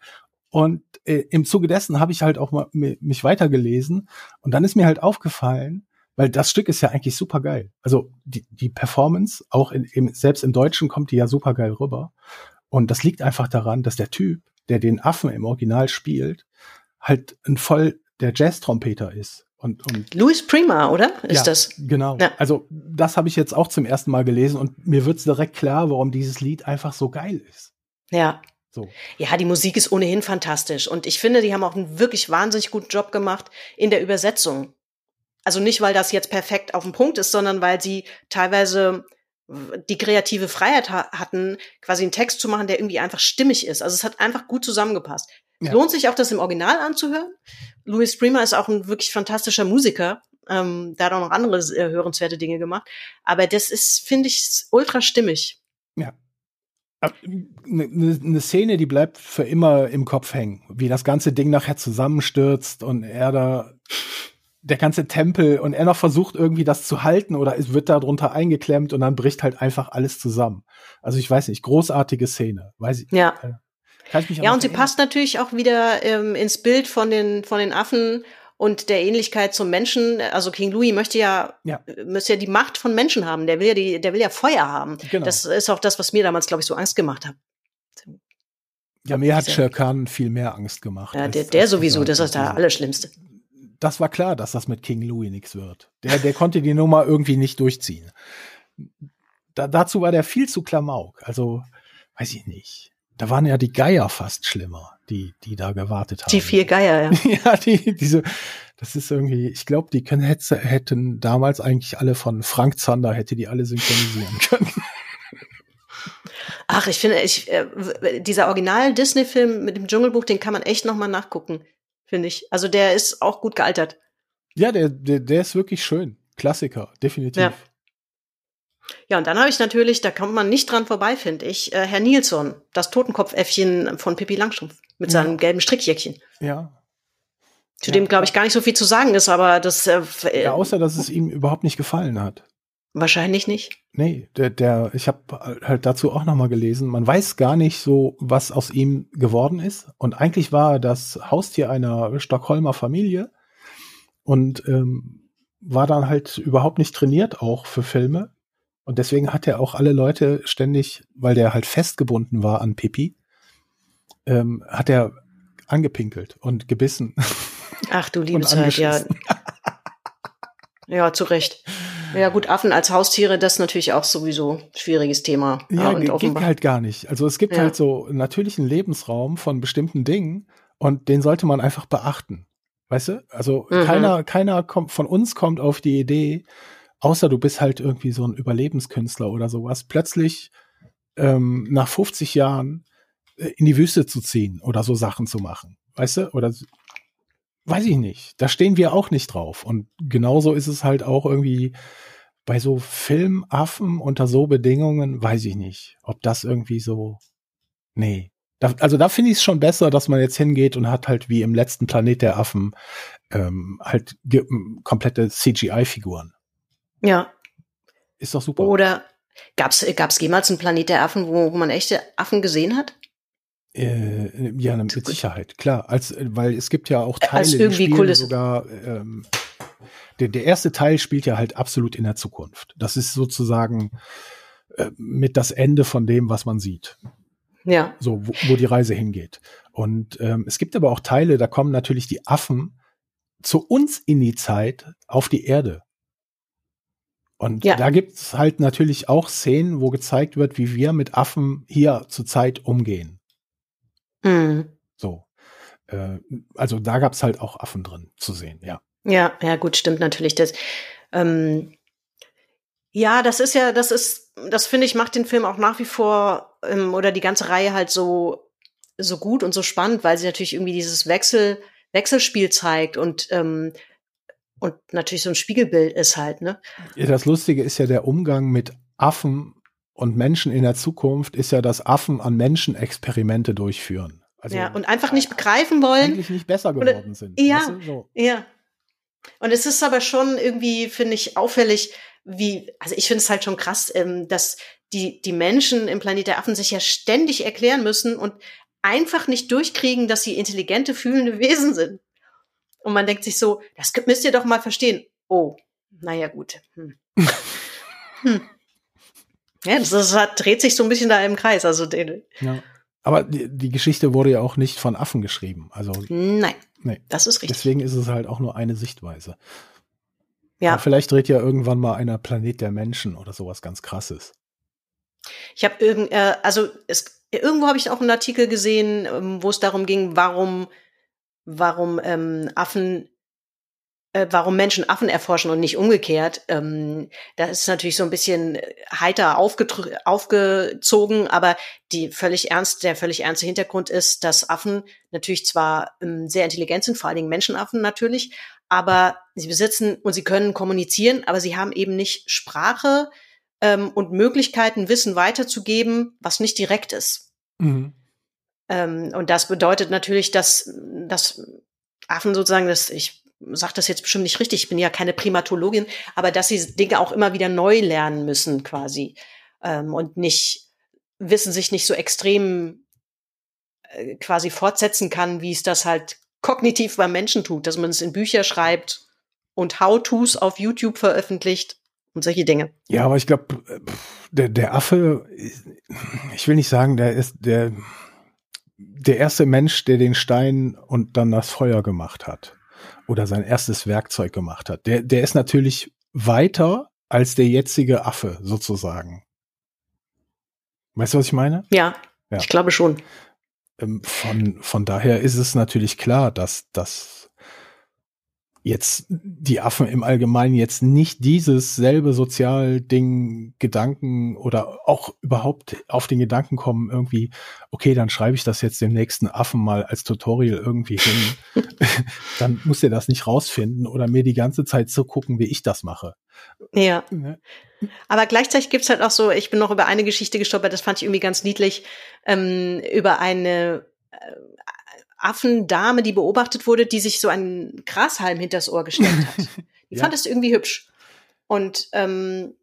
[SPEAKER 4] Und äh, im Zuge dessen habe ich halt auch mal mi- mich weitergelesen. Und dann ist mir halt aufgefallen, weil das Stück ist ja eigentlich super geil. Also die, die Performance, auch in, im, selbst im Deutschen kommt die ja super geil rüber. Und das liegt einfach daran, dass der Typ, der den Affen im Original spielt, halt ein voll der Jazz-Trompeter ist. Und, und
[SPEAKER 3] Louis Prima, oder? Ist
[SPEAKER 4] ja,
[SPEAKER 3] das?
[SPEAKER 4] Genau.
[SPEAKER 3] Ja.
[SPEAKER 4] Also das habe ich jetzt auch zum ersten Mal gelesen und mir wird's direkt klar, warum dieses Lied einfach so geil ist.
[SPEAKER 3] Ja.
[SPEAKER 4] So.
[SPEAKER 3] Ja, die Musik ist ohnehin fantastisch. Und ich finde, die haben auch einen wirklich wahnsinnig guten Job gemacht in der Übersetzung. Also nicht, weil das jetzt perfekt auf den Punkt ist, sondern weil sie teilweise die kreative Freiheit ha hatten, quasi einen Text zu machen, der irgendwie einfach stimmig ist. Also es hat einfach gut zusammengepasst.
[SPEAKER 4] Ja.
[SPEAKER 3] Lohnt sich auch, das im Original anzuhören. Louis Prima ist auch ein wirklich fantastischer Musiker. Ähm, der hat auch noch andere äh, hörenswerte Dinge gemacht. Aber das ist, finde ich, ultra stimmig.
[SPEAKER 4] Eine ne Szene, die bleibt für immer im Kopf hängen, wie das ganze Ding nachher zusammenstürzt und er da der ganze Tempel und er noch versucht irgendwie das zu halten oder es wird da drunter eingeklemmt und dann bricht halt einfach alles zusammen. Also ich weiß nicht, großartige Szene, weiß ich.
[SPEAKER 3] Ja.
[SPEAKER 4] Kann ich mich
[SPEAKER 3] Ja, und sie
[SPEAKER 4] erinnern.
[SPEAKER 3] passt natürlich auch wieder ähm, ins Bild von den, von den Affen und der Ähnlichkeit zum Menschen. Also King Louis möchte ja,
[SPEAKER 4] Ja.
[SPEAKER 3] müsste ja die Macht von Menschen haben. Der will ja die, der will ja Feuer haben.
[SPEAKER 4] Genau.
[SPEAKER 3] Das ist auch das, was mir damals, glaube ich, so Angst gemacht hat.
[SPEAKER 4] Ja, mir hat Shere Khan viel mehr Angst gemacht.
[SPEAKER 3] Ja,
[SPEAKER 4] als-
[SPEAKER 3] der, der
[SPEAKER 4] als
[SPEAKER 3] sowieso, das ist der Allerschlimmste.
[SPEAKER 4] das war klar, dass das mit King Louis nichts wird. Der, der konnte die Nummer irgendwie nicht durchziehen. Da, dazu war der viel zu Klamauk. Also, weiß ich nicht. Da waren ja die Geier fast schlimmer, die, die da gewartet haben.
[SPEAKER 3] Die vier Geier, ja.
[SPEAKER 4] Ja, die, diese, das ist irgendwie, ich glaube, die können, hätte, hätten damals eigentlich alle von Frank Zander, hätte die alle synchronisieren können.
[SPEAKER 3] Ach, ich finde, ich, äh, dieser Original-Disney-Film mit dem Dschungelbuch, den kann man echt noch mal nachgucken, finde ich. Also der ist auch gut gealtert.
[SPEAKER 4] Ja, der, der, der ist wirklich schön. Klassiker, definitiv.
[SPEAKER 3] Ja. Ja, und dann habe ich natürlich, da kommt man nicht dran vorbei, finde ich, äh, Herr Nilsson, das Totenkopfäffchen von Pippi Langstrumpf mit seinem gelben Strickjäckchen.
[SPEAKER 4] ja.
[SPEAKER 3] Zu
[SPEAKER 4] Ja.
[SPEAKER 3] dem, glaube ich, gar nicht so viel zu sagen ist, aber das äh, äh,
[SPEAKER 4] Ja, außer dass es ihm überhaupt nicht gefallen hat.
[SPEAKER 3] wahrscheinlich nicht.
[SPEAKER 4] Nee, der, der, ich habe halt dazu auch noch mal gelesen. Man weiß gar nicht so, was aus ihm geworden ist. Und eigentlich war er das Haustier einer Stockholmer Familie und ähm, war dann halt überhaupt nicht trainiert auch für Filme. Und deswegen hat er auch alle Leute ständig, weil der halt festgebunden war an Pippi, ähm, hat er angepinkelt und gebissen.
[SPEAKER 3] Ach du liebe Zeit, ja. Ja, zu Recht. Ja, gut, Affen als Haustiere, das ist natürlich auch sowieso schwieriges Thema.
[SPEAKER 4] Ja,
[SPEAKER 3] und
[SPEAKER 4] geht halt gar nicht. Also es gibt
[SPEAKER 3] Ja.
[SPEAKER 4] halt so natürlichen Lebensraum von bestimmten Dingen und den sollte man einfach beachten. Weißt du? Also
[SPEAKER 3] Mhm.
[SPEAKER 4] keiner, keiner kommt von uns kommt auf die Idee, außer du bist halt irgendwie so ein Überlebenskünstler oder sowas, plötzlich ähm, nach 50 Jahren in die Wüste zu ziehen oder so Sachen zu machen. Weißt du? Oder weiß ich nicht. Da stehen wir auch nicht drauf. Und genauso ist es halt auch irgendwie bei so Filmaffen unter so Bedingungen, weiß ich nicht, ob das irgendwie so. Nee. Da, also da finde ich es schon besser, dass man jetzt hingeht und hat halt wie im letzten Planet der Affen ähm, halt komplette CGI-Figuren.
[SPEAKER 3] Ja.
[SPEAKER 4] Ist doch super.
[SPEAKER 3] Oder gab's gab's jemals einen Planet der Affen, wo, wo man echte Affen gesehen hat?
[SPEAKER 4] Äh, ja, mit
[SPEAKER 3] Gut.
[SPEAKER 4] Sicherheit, klar. Als, äh, weil es gibt ja auch Teile,
[SPEAKER 3] Als
[SPEAKER 4] die spielen
[SPEAKER 3] cooles-
[SPEAKER 4] sogar. Ähm, der, der erste Teil spielt ja halt absolut in der Zukunft. Das ist sozusagen äh, mit das Ende von dem, was man sieht.
[SPEAKER 3] Ja.
[SPEAKER 4] so wo, wo die Reise hingeht. Und ähm, es gibt aber auch Teile, da kommen natürlich die Affen zu uns in die Zeit auf die Erde. Und
[SPEAKER 3] Ja.
[SPEAKER 4] da gibt es halt natürlich auch Szenen, wo gezeigt wird, wie wir mit Affen hier zur Zeit umgehen.
[SPEAKER 3] Mhm.
[SPEAKER 4] So. Äh, also da gab es halt auch Affen drin zu sehen, ja.
[SPEAKER 3] Ja, ja, gut, stimmt natürlich. Das, ähm, ja, das ist ja, das ist, das finde ich, macht den Film auch nach wie vor ähm, oder die ganze Reihe halt so, so gut und so spannend, weil sie natürlich irgendwie dieses Wechsel, Wechselspiel zeigt und, ähm, und natürlich so ein Spiegelbild ist halt, ne?
[SPEAKER 4] Ja, Das Lustige ist ja der Umgang mit Affen und Menschen in der Zukunft, ist ja, dass Affen an Menschen Experimente durchführen. Also
[SPEAKER 3] ja, und einfach nicht begreifen wollen,
[SPEAKER 4] eigentlich nicht besser
[SPEAKER 3] Oder-
[SPEAKER 4] geworden sind.
[SPEAKER 3] ja.
[SPEAKER 4] Weißt du, so.
[SPEAKER 3] Ja. Und es ist aber schon irgendwie, finde ich, auffällig, wie, also ich finde es halt schon krass, ähm, dass die, die Menschen im Planet der Affen sich ja ständig erklären müssen und einfach nicht durchkriegen, dass sie intelligente, fühlende Wesen sind. Und man denkt sich so, das müsst ihr doch mal verstehen. Oh, naja, gut. Hm. hm. Ja, das, das hat, dreht sich so ein bisschen da im Kreis. Also, den,
[SPEAKER 4] Ja. Aber die, die Geschichte wurde ja auch nicht von Affen geschrieben. Also
[SPEAKER 3] nein,
[SPEAKER 4] Nee.
[SPEAKER 3] das ist richtig.
[SPEAKER 4] deswegen ist es halt auch nur eine Sichtweise.
[SPEAKER 3] Ja.
[SPEAKER 4] Aber vielleicht dreht ja irgendwann mal einer Planet der Menschen oder sowas ganz krasses.
[SPEAKER 3] Ich habe irgend, äh, also es, irgendwo habe ich auch einen Artikel gesehen, ähm, wo es darum ging, warum, warum ähm, Affen, warum Menschen Affen erforschen und nicht umgekehrt. Ähm, das ist natürlich so ein bisschen heiter aufgezogen, aber die völlig ernst, der völlig ernste Hintergrund ist, dass Affen natürlich zwar ähm, sehr intelligent sind, vor allen Dingen Menschenaffen natürlich, aber sie besitzen und sie können kommunizieren, aber sie haben eben nicht Sprache, ähm, und Möglichkeiten, Wissen weiterzugeben, was nicht direkt ist.
[SPEAKER 4] Mhm.
[SPEAKER 3] Ähm, und das bedeutet natürlich, dass, dass Affen sozusagen, dass ich sage das jetzt bestimmt nicht richtig, ich bin ja keine Primatologin, aber dass sie Dinge auch immer wieder neu lernen müssen quasi ähm, und nicht Wissen sich nicht so extrem äh, quasi fortsetzen kann, wie es das halt kognitiv beim Menschen tut, dass man es in Bücher schreibt und How-tos auf YouTube veröffentlicht und solche Dinge.
[SPEAKER 4] Ja, aber ich glaube, der, der Affe, ich will nicht sagen, der ist der, der erste Mensch, der den Stein und dann das Feuer gemacht hat oder sein erstes Werkzeug gemacht hat. Der, der ist natürlich weiter als der jetzige Affe sozusagen. Weißt du, was ich meine?
[SPEAKER 3] Ja,
[SPEAKER 4] Ja.
[SPEAKER 3] ich glaube schon.
[SPEAKER 4] Ähm, Von, von daher ist es natürlich klar, dass, dass jetzt die Affen im Allgemeinen jetzt nicht dieses selbe Sozialding, Gedanken oder auch überhaupt auf den Gedanken kommen, irgendwie, okay, dann schreibe ich das jetzt dem nächsten Affen mal als Tutorial irgendwie hin. dann muss er das nicht rausfinden oder mir die ganze Zeit so gucken, wie ich das mache.
[SPEAKER 3] Ja.
[SPEAKER 4] Ne?
[SPEAKER 3] Aber gleichzeitig gibt's halt auch so, ich bin noch über eine Geschichte gestolpert, das fand ich irgendwie ganz niedlich, ähm, über eine äh, Affendame, die beobachtet wurde, die sich so einen Grashalm hinters Ohr gesteckt hat. Die
[SPEAKER 4] Ja.
[SPEAKER 3] fand das irgendwie hübsch. Und ähm,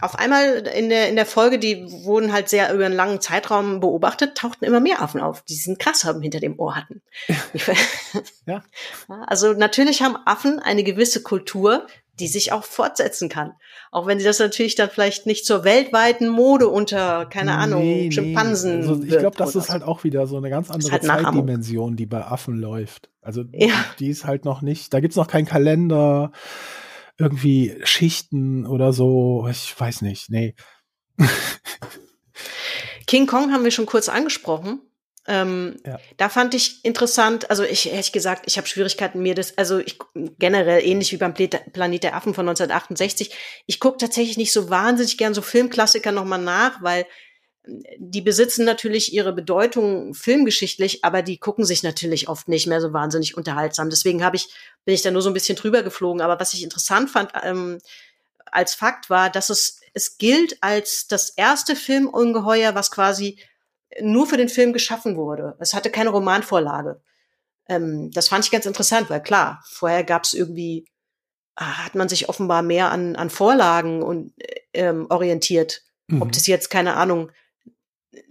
[SPEAKER 3] auf einmal in der, in der Folge, die wurden halt sehr über einen langen Zeitraum beobachtet, tauchten immer mehr Affen auf, die diesen Grashalm hinter dem Ohr hatten. Ich,
[SPEAKER 4] Ja.
[SPEAKER 3] Also natürlich haben Affen eine gewisse Kultur, die sich auch fortsetzen kann. Auch wenn sie das natürlich dann vielleicht nicht zur weltweiten Mode unter, keine Ahnung,
[SPEAKER 4] Nee, nee.
[SPEAKER 3] Schimpansen.
[SPEAKER 4] Also ich glaube, das ist halt auch wieder so eine ganz andere
[SPEAKER 3] halt.
[SPEAKER 4] Zeitdimension, die bei Affen läuft. Also
[SPEAKER 3] Ja.
[SPEAKER 4] die ist halt noch nicht, da gibt's noch keinen Kalender. irgendwie Schichten oder so. Ich weiß nicht, nee.
[SPEAKER 3] King Kong haben wir schon kurz angesprochen. Ähm, ja. Da fand ich interessant, also ich ehrlich gesagt, ich habe Schwierigkeiten mir das, also ich generell ähnlich wie beim Planet der Affen von 1968. Ich gucke tatsächlich nicht so wahnsinnig gern so Filmklassiker nochmal nach, weil die besitzen natürlich ihre Bedeutung filmgeschichtlich, aber die gucken sich natürlich oft nicht mehr so wahnsinnig unterhaltsam. Deswegen habe ich bin ich da nur so ein bisschen drüber geflogen. Aber was ich interessant fand ähm, als Fakt war, dass es es gilt als das erste Filmungeheuer, was quasi nur für den Film geschaffen wurde. Es hatte keine Romanvorlage. Ähm, das fand ich ganz interessant, weil klar, vorher gab es irgendwie, ah, hat man sich offenbar mehr an, an Vorlagen und ähm, orientiert. Mhm. Ob das jetzt, keine Ahnung,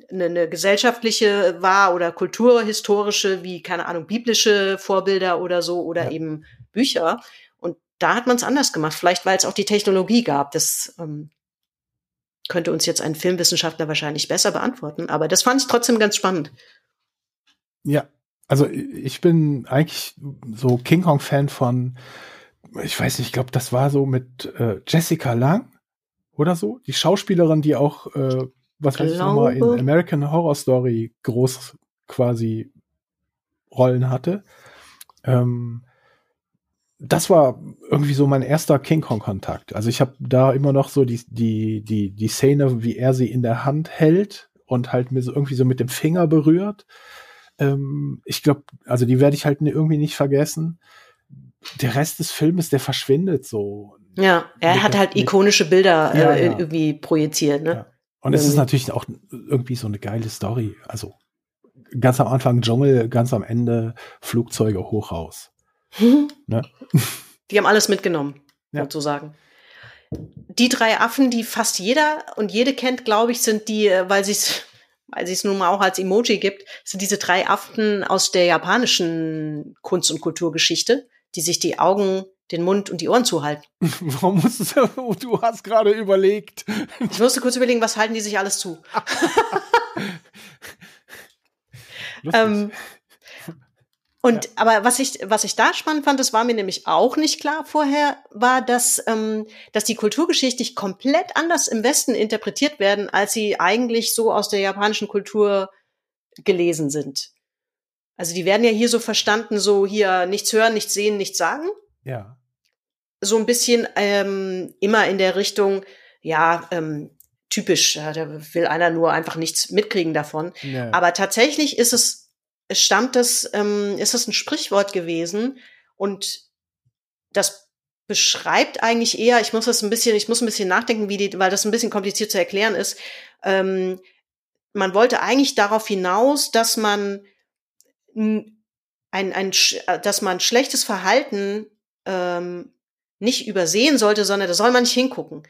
[SPEAKER 3] eine, eine gesellschaftliche war oder kulturhistorische, wie, keine Ahnung, biblische Vorbilder oder so, oder ja. eben Bücher. Und da hat man es anders gemacht. Vielleicht, weil es auch die Technologie gab. Das ähm, könnte uns jetzt ein Filmwissenschaftler wahrscheinlich besser beantworten, aber das fand ich trotzdem ganz spannend.
[SPEAKER 4] Ja, also ich bin eigentlich so King Kong-Fan von, ich weiß nicht, ich glaube, das war so mit äh, Jessica Lang oder so, die Schauspielerin, die auch, äh, was weiß ich nochmal, in American Horror Story groß quasi Rollen hatte. Ähm, das war irgendwie so mein erster King Kong Kontakt. Also ich habe da immer noch so die die die die Szene, wie er sie in der Hand hält und halt mir so irgendwie so mit dem Finger berührt. Ähm, ich glaube, also die werde ich halt irgendwie nicht vergessen. Der Rest des Filmes, der verschwindet so.
[SPEAKER 3] Ja, er hat halt ikonische Bilder ja, äh, ja. irgendwie projiziert, ne? Ja.
[SPEAKER 4] Und es ist natürlich auch irgendwie so eine geile Story. Also ganz am Anfang Dschungel, ganz am Ende Flugzeuge hoch raus.
[SPEAKER 3] Ne? Die haben alles mitgenommen, ja. sozusagen. Die drei Affen, die fast jeder und jede kennt, glaube ich, sind die, äh, weil sie es weil sie es nun mal auch als Emoji gibt, sind diese drei Affen aus der japanischen Kunst- und Kulturgeschichte, die sich die Augen, den Mund und die Ohren zuhalten.
[SPEAKER 4] Warum musstest du, du hast gerade überlegt.
[SPEAKER 3] Ich musste kurz überlegen, was halten die sich alles zu? ähm, und ja. aber was ich was ich da spannend fand, das war mir nämlich auch nicht klar vorher, war, dass ähm, dass die kulturgeschichtlich komplett anders im Westen interpretiert werden, als sie eigentlich so aus der japanischen Kultur gelesen sind. Also die werden ja hier so verstanden, so hier nichts hören, nichts sehen, nichts sagen.
[SPEAKER 4] Ja.
[SPEAKER 3] So ein bisschen ähm, immer in der Richtung, ja, ähm, typisch, da will einer nur einfach nichts mitkriegen davon. Ja. Aber tatsächlich ist es stammt das, ähm, ist das ein Sprichwort gewesen und das beschreibt eigentlich eher, ich muss das ein bisschen, ich muss ein bisschen nachdenken, wie die, weil das ein bisschen kompliziert zu erklären ist. Ähm, man wollte eigentlich darauf hinaus, dass man ein, ein, dass man schlechtes Verhalten ähm, nicht übersehen sollte, sondern da soll man nicht hingucken.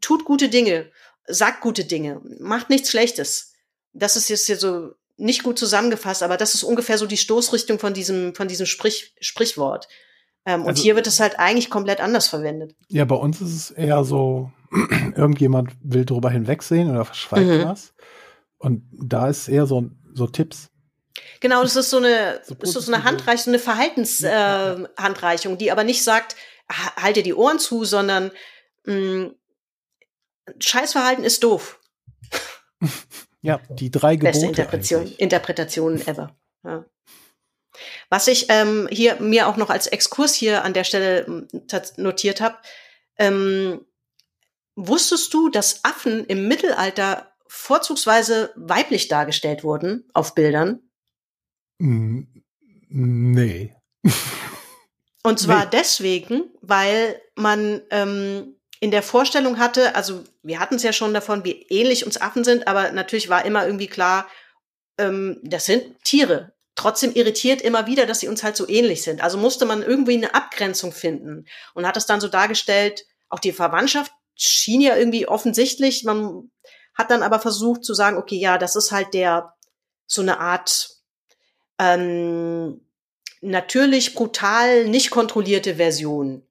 [SPEAKER 3] Tut gute Dinge, sagt gute Dinge, macht nichts Schlechtes. Das ist jetzt hier so nicht gut zusammengefasst, aber das ist ungefähr so die Stoßrichtung von diesem, von diesem Sprich, Sprichwort. Ähm, also, und hier wird es halt eigentlich komplett anders verwendet.
[SPEAKER 4] Ja, bei uns ist es eher so, irgendjemand will drüber hinwegsehen oder verschweigt mhm. was. Und da ist eher so, so Tipps.
[SPEAKER 3] Genau, das ist so eine, so ist so eine Handreichung, so eine Verhaltenshandreichung, äh, die aber nicht sagt, halt dir die Ohren zu, sondern mh, mm, Scheißverhalten ist doof.
[SPEAKER 4] Ja, die drei Gebote.
[SPEAKER 3] Beste Interpretation, Interpretationen ever. Ja. Was ich ähm, hier mir auch noch als Exkurs hier an der Stelle hm, notiert habe, ähm, wusstest du, dass Affen im Mittelalter vorzugsweise weiblich dargestellt wurden auf Bildern?
[SPEAKER 4] Nee.
[SPEAKER 3] Und zwar nee. deswegen, weil man ähm, in der Vorstellung hatte, also wir hatten es ja schon davon, wie ähnlich uns Affen sind, aber natürlich war immer irgendwie klar, ähm, das sind Tiere. Trotzdem irritiert immer wieder, dass sie uns halt so ähnlich sind. Also musste man irgendwie eine Abgrenzung finden und hat es dann so dargestellt, auch die Verwandtschaft schien ja irgendwie offensichtlich. Man hat dann aber versucht zu sagen, okay, ja, das ist halt der so eine Art ähm, natürlich brutal nicht kontrollierte Version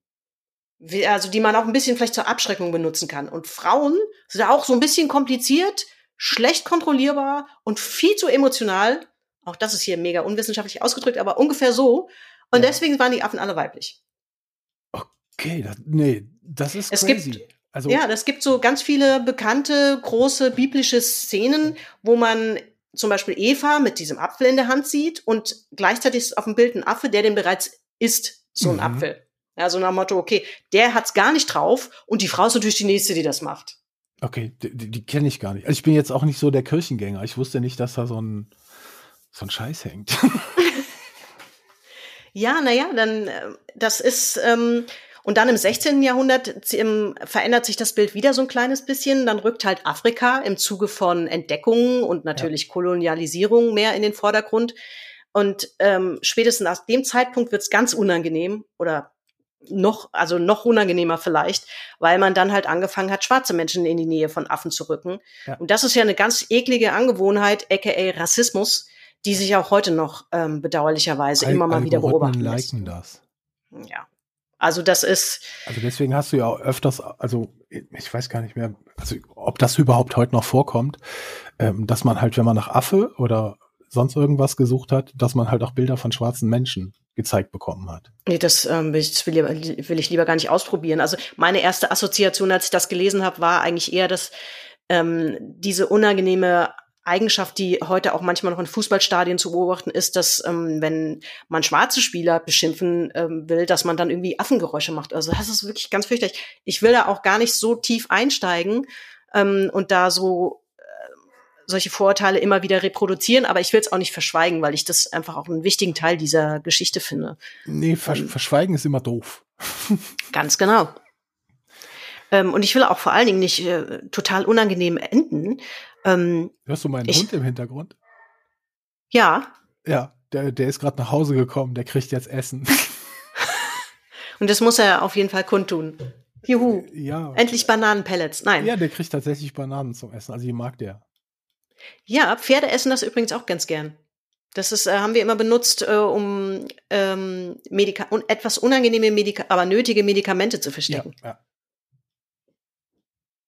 [SPEAKER 3] also die man auch ein bisschen vielleicht zur Abschreckung benutzen kann. Und Frauen sind auch so ein bisschen kompliziert, schlecht kontrollierbar und viel zu emotional. Auch das ist hier mega unwissenschaftlich ausgedrückt, aber ungefähr so. Und ja. deswegen waren die Affen alle weiblich.
[SPEAKER 4] Okay, das, nee, das ist
[SPEAKER 3] Es
[SPEAKER 4] crazy.
[SPEAKER 3] gibt-
[SPEAKER 4] also,
[SPEAKER 3] Ja, das gibt so ganz viele bekannte, große biblische Szenen, wo man zum Beispiel Eva mit diesem Apfel in der Hand sieht und gleichzeitig ist auf dem Bild ein Affe, der den bereits isst, so ein
[SPEAKER 4] Mhm.
[SPEAKER 3] Apfel. Ja, so nach dem Motto, okay, der hat's gar nicht drauf und die Frau ist natürlich die nächste, die das macht.
[SPEAKER 4] okay, die, die, kenne ich gar nicht. Also ich bin jetzt auch nicht so der Kirchengänger. Ich wusste nicht, dass da so ein, so ein Scheiß hängt.
[SPEAKER 3] Ja, naja, dann, äh, das ist, ähm, und dann im 16. Jahrhundert ähm, verändert sich das Bild wieder so ein kleines bisschen. Dann rückt halt Afrika im Zuge von Entdeckungen und natürlich Kolonialisierung mehr in den Vordergrund. Und ähm, spätestens nach dem Zeitpunkt wird's ganz unangenehm oder noch, also noch unangenehmer vielleicht, weil man dann halt angefangen hat, schwarze Menschen in die Nähe von Affen zu rücken.
[SPEAKER 4] Ja.
[SPEAKER 3] Und das ist ja eine ganz eklige Angewohnheit, aka Rassismus, die sich auch heute noch ähm, bedauerlicherweise immer mal wieder beobachten lässt.
[SPEAKER 4] liken das.
[SPEAKER 3] Ja. Also das ist,
[SPEAKER 4] Also deswegen hast du ja auch öfters, also ich weiß gar nicht mehr, also ob das überhaupt heute noch vorkommt, ähm, dass man halt, wenn man nach Affe oder sonst irgendwas gesucht hat, dass man halt auch Bilder von schwarzen Menschen gezeigt bekommen hat.
[SPEAKER 3] nee, das ähm, will, ich, will, lieber- will ich lieber gar nicht ausprobieren. Also meine erste Assoziation, als ich das gelesen habe, war eigentlich eher, dass ähm, diese unangenehme Eigenschaft, die heute auch manchmal noch in Fußballstadien zu beobachten ist, dass ähm, wenn man schwarze Spieler beschimpfen ähm, will, dass man dann irgendwie Affengeräusche macht. Also das ist wirklich ganz fürchterlich. Ich will da auch gar nicht so tief einsteigen ähm, und da so solche Vorurteile immer wieder reproduzieren, aber ich will es auch nicht verschweigen, weil ich das einfach auch einen wichtigen Teil dieser Geschichte finde.
[SPEAKER 4] Nee, versch verschweigen ist immer doof.
[SPEAKER 3] Ganz genau. Ähm, und ich will auch vor allen Dingen nicht äh, total unangenehm enden. Ähm,
[SPEAKER 4] Hörst du meinen
[SPEAKER 3] Ich-
[SPEAKER 4] Hund im Hintergrund?
[SPEAKER 3] ja,
[SPEAKER 4] Ja, der, der ist gerade nach Hause gekommen, der kriegt jetzt Essen.
[SPEAKER 3] und das muss er auf jeden Fall kundtun. Juhu.
[SPEAKER 4] ja.
[SPEAKER 3] Endlich Bananenpellets. Nein.
[SPEAKER 4] Ja, der kriegt tatsächlich Bananen zum Essen. Also die mag der.
[SPEAKER 3] Ja, Pferde essen das übrigens auch ganz gern. Das ist, äh, haben wir immer benutzt, äh, um ähm, Medika un etwas unangenehme, Medika aber nötige Medikamente zu
[SPEAKER 4] Ja,
[SPEAKER 3] verstecken.
[SPEAKER 4] ja.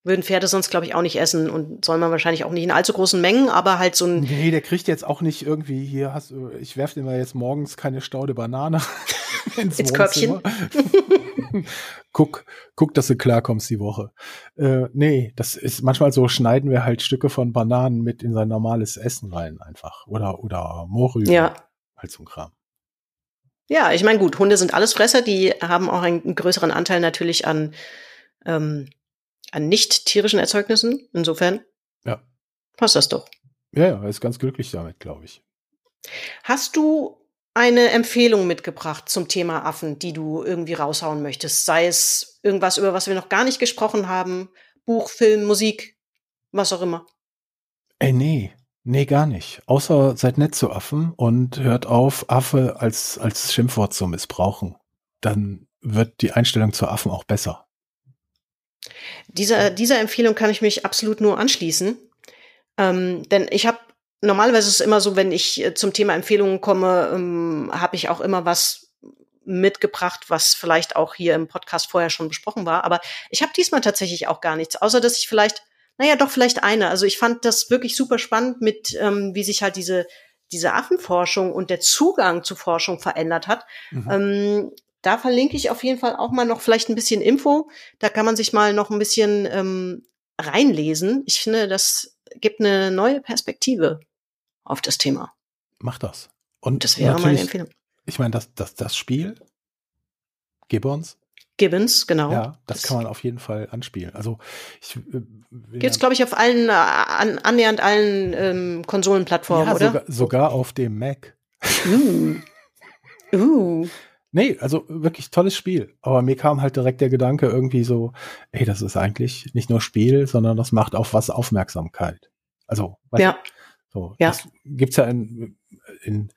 [SPEAKER 3] Würden Pferde sonst, glaube ich, auch nicht essen und soll man wahrscheinlich auch nicht in allzu großen Mengen, aber halt so ein,
[SPEAKER 4] Nee, der kriegt jetzt auch nicht irgendwie hier, hast du, ich werfe dir mal jetzt morgens keine Staude Banane ins,
[SPEAKER 3] Ins
[SPEAKER 4] Wohnzimmer. guck, guck, dass du klarkommst die Woche. Äh, nee, das ist manchmal so, schneiden wir halt Stücke von Bananen mit in sein normales Essen rein einfach. Oder, oder Mohrrüben.
[SPEAKER 3] ja.
[SPEAKER 4] Halt so ein Kram.
[SPEAKER 3] Ja, ich meine, gut, Hunde sind alles Fresser, die haben auch einen größeren Anteil natürlich an, ähm, an nicht tierischen Erzeugnissen. Insofern
[SPEAKER 4] Ja.
[SPEAKER 3] passt das doch.
[SPEAKER 4] Ja, ja, er ist ganz glücklich damit, glaube ich.
[SPEAKER 3] Hast du eine Empfehlung mitgebracht zum Thema Affen, die du irgendwie raushauen möchtest? Sei es irgendwas, über was wir noch gar nicht gesprochen haben, Buch, Film, Musik, was auch immer.
[SPEAKER 4] Ey, nee. Nee, gar nicht. Außer seid nett zu Affen und hört auf, Affe als, als Schimpfwort zu missbrauchen. Dann wird die Einstellung zu Affen auch besser.
[SPEAKER 3] Dieser, dieser Empfehlung kann ich mich absolut nur anschließen. Ähm, denn ich habe normalerweise ist es immer so, wenn ich äh, zum Thema Empfehlungen komme, ähm, habe ich auch immer was mitgebracht, was vielleicht auch hier im Podcast vorher schon besprochen war. Aber ich habe diesmal tatsächlich auch gar nichts, außer dass ich vielleicht, naja, doch vielleicht eine. Also ich fand das wirklich super spannend, mit ähm, wie sich halt diese diese Affenforschung und der Zugang zu Forschung verändert hat.
[SPEAKER 4] Mhm.
[SPEAKER 3] Ähm, da verlinke ich auf jeden Fall auch mal noch vielleicht ein bisschen Info. Da kann man sich mal noch ein bisschen ähm, reinlesen. Ich finde, das gibt eine neue Perspektive auf das Thema.
[SPEAKER 4] Mach das. Und
[SPEAKER 3] Das wäre meine Empfehlung.
[SPEAKER 4] ich meine, das, das, das Spiel, Gibbons,
[SPEAKER 3] Gibbons, genau.
[SPEAKER 4] ja, das kann man auf jeden Fall anspielen. Also ich äh,
[SPEAKER 3] Gibt's, glaube ich, auf allen, äh, an, annähernd allen ähm, Konsolenplattformen,
[SPEAKER 4] ja,
[SPEAKER 3] oder?
[SPEAKER 4] Sogar, sogar auf dem Mac.
[SPEAKER 3] Uh. Uh.
[SPEAKER 4] Nee, also wirklich tolles Spiel. Aber mir kam halt direkt der Gedanke irgendwie so, ey, das ist eigentlich nicht nur Spiel, sondern das macht auf was Aufmerksamkeit. Also, weißt
[SPEAKER 3] Ja.
[SPEAKER 4] du, so,
[SPEAKER 3] Ja.
[SPEAKER 4] das gibt's ja in, in,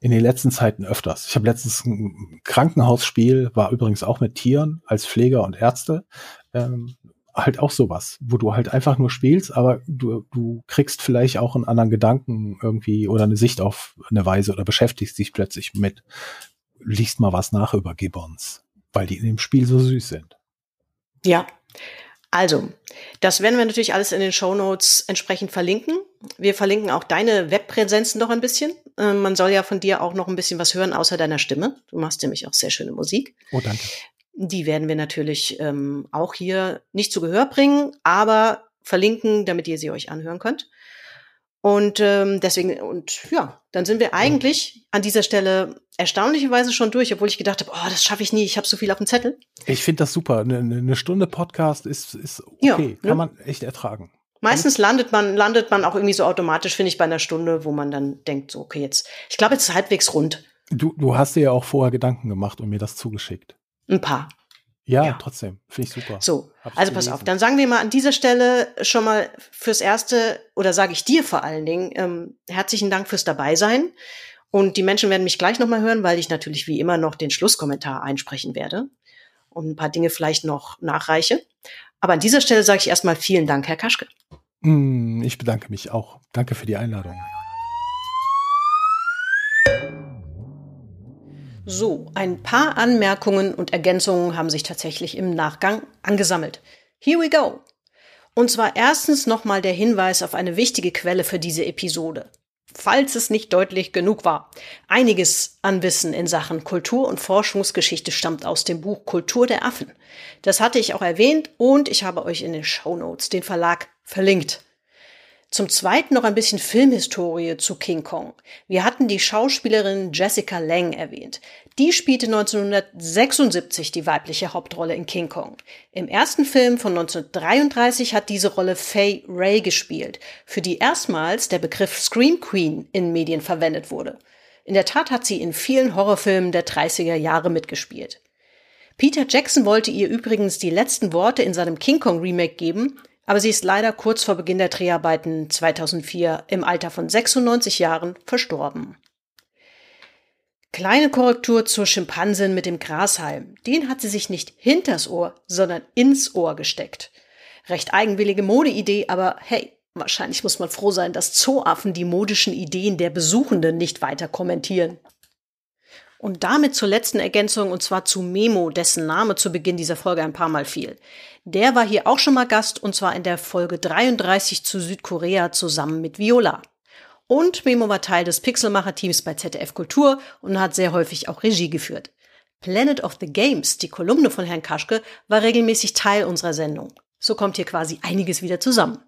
[SPEAKER 4] in den letzten Zeiten öfters. Ich habe letztens ein Krankenhausspiel, war übrigens auch mit Tieren als Pfleger und Ärzte. Ähm, halt auch sowas, wo du halt einfach nur spielst, aber du, du kriegst vielleicht auch einen anderen Gedanken irgendwie oder eine Sicht auf eine Weise oder beschäftigst dich plötzlich mit, liest mal was nach über Gibbons, weil die in dem Spiel so süß sind.
[SPEAKER 3] Ja. Also, das werden wir natürlich alles in den Show Notes entsprechend verlinken. Wir verlinken auch deine Webpräsenzen noch ein bisschen. Äh, man soll ja von dir auch noch ein bisschen was hören außer deiner Stimme. Du machst nämlich auch sehr schöne Musik.
[SPEAKER 4] Oh, danke.
[SPEAKER 1] Die werden wir natürlich ähm, auch hier nicht zu Gehör bringen, aber verlinken, damit ihr sie euch anhören könnt. Und ähm, deswegen, und ja, dann sind wir eigentlich an dieser Stelle erstaunlicherweise schon durch, obwohl ich gedacht habe, oh, das schaffe ich nie, ich habe so viel auf dem Zettel.
[SPEAKER 4] Ich finde das super. Eine, eine Stunde Podcast ist, ist okay, ja, kann ne? man echt ertragen.
[SPEAKER 1] Meistens landet man, landet man auch irgendwie so automatisch, finde ich, bei einer Stunde, wo man dann denkt, so, okay, jetzt, ich glaube, jetzt ist halbwegs rund.
[SPEAKER 4] Du, du hast dir ja auch vorher Gedanken gemacht und mir das zugeschickt.
[SPEAKER 1] Ein paar.
[SPEAKER 4] Ja, ja. trotzdem. Finde ich super.
[SPEAKER 1] So, Hab's also pass auf. Dann sagen wir mal an dieser Stelle schon mal fürs Erste, oder sage ich dir vor allen Dingen, ähm, herzlichen Dank fürs Dabeisein. Und die Menschen werden mich gleich nochmal hören, weil ich natürlich wie immer noch den Schlusskommentar einsprechen werde und ein paar Dinge vielleicht noch nachreiche. Aber an dieser Stelle sage ich erstmal vielen Dank, Herr Kaschke.
[SPEAKER 4] Mm, ich bedanke mich auch. Danke für die Einladung.
[SPEAKER 3] So, ein paar Anmerkungen und Ergänzungen haben sich tatsächlich im Nachgang angesammelt. Here we go. Und zwar erstens nochmal der Hinweis auf eine wichtige Quelle für diese Episode. Falls es nicht deutlich genug war. Einiges an Wissen in Sachen Kultur- und Forschungsgeschichte stammt aus dem Buch Kultur der Affen. Das hatte ich auch erwähnt und ich habe euch in den Show Notes den Verlag verlinkt. Zum Zweiten noch ein bisschen Filmhistorie zu King Kong. Wir hatten die Schauspielerin Jessica Lang erwähnt. Die spielte 1976 die weibliche Hauptrolle in King Kong. Im ersten Film von 1933 hat diese Rolle Faye Ray gespielt, für die erstmals der Begriff Scream Queen in Medien verwendet wurde. In der Tat hat sie in vielen Horrorfilmen der 30er Jahre mitgespielt. Peter Jackson wollte ihr übrigens die letzten Worte in seinem King Kong Remake geben, aber sie ist leider kurz vor Beginn der Dreharbeiten 2004 im Alter von 96 Jahren verstorben. Kleine Korrektur zur Schimpansin mit dem Grashalm. Den hat sie sich nicht hinters Ohr, sondern ins Ohr gesteckt. Recht eigenwillige Modeidee, aber hey, wahrscheinlich muss man froh sein, dass Zooaffen die modischen Ideen der Besuchenden nicht weiter kommentieren. Und damit zur letzten Ergänzung, und zwar zu Memo, dessen Name zu Beginn dieser Folge ein paar Mal fiel. Der war hier auch schon mal Gast, und zwar in der Folge 33 zu Südkorea zusammen mit Viola. Und Memo war Teil des Pixelmacher-Teams bei ZDF Kultur und hat sehr häufig auch Regie geführt. Planet of the Games, die Kolumne von Herrn Kaschke, war regelmäßig Teil unserer Sendung. So kommt hier quasi einiges wieder zusammen.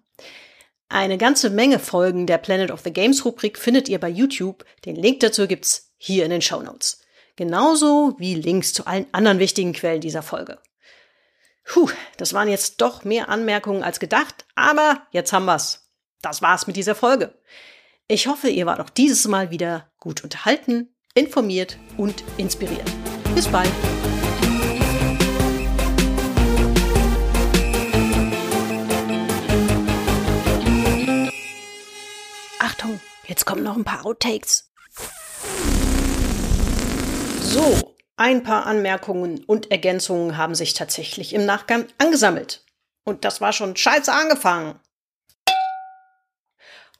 [SPEAKER 3] Eine ganze Menge Folgen der Planet of the Games Rubrik findet ihr bei YouTube. Den Link dazu gibt's hier in den Show Notes. Genauso wie Links zu allen anderen wichtigen Quellen dieser Folge. Puh, das waren jetzt doch mehr Anmerkungen als gedacht, aber jetzt haben wir's. Das war's mit dieser Folge. Ich hoffe, ihr wart auch dieses Mal wieder gut unterhalten, informiert und inspiriert. Bis bald. Achtung, jetzt kommen noch ein paar Outtakes. So, ein paar Anmerkungen und Ergänzungen haben sich tatsächlich im Nachgang angesammelt. Und das war schon scheiße angefangen.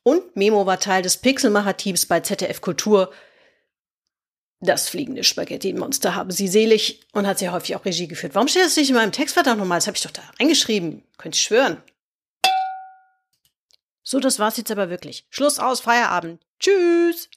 [SPEAKER 3] Und Memo war Teil des Pixelmacher-Teams bei ZDF Kultur. Das fliegende Spaghetti-Monster haben sie selig und hat sehr häufig auch Regie geführt. Warum steht das nicht in meinem Textvertrag nochmal? Das habe ich doch da reingeschrieben. Könnt ihr schwören. So, das war's jetzt aber wirklich. Schluss aus, Feierabend. Tschüss.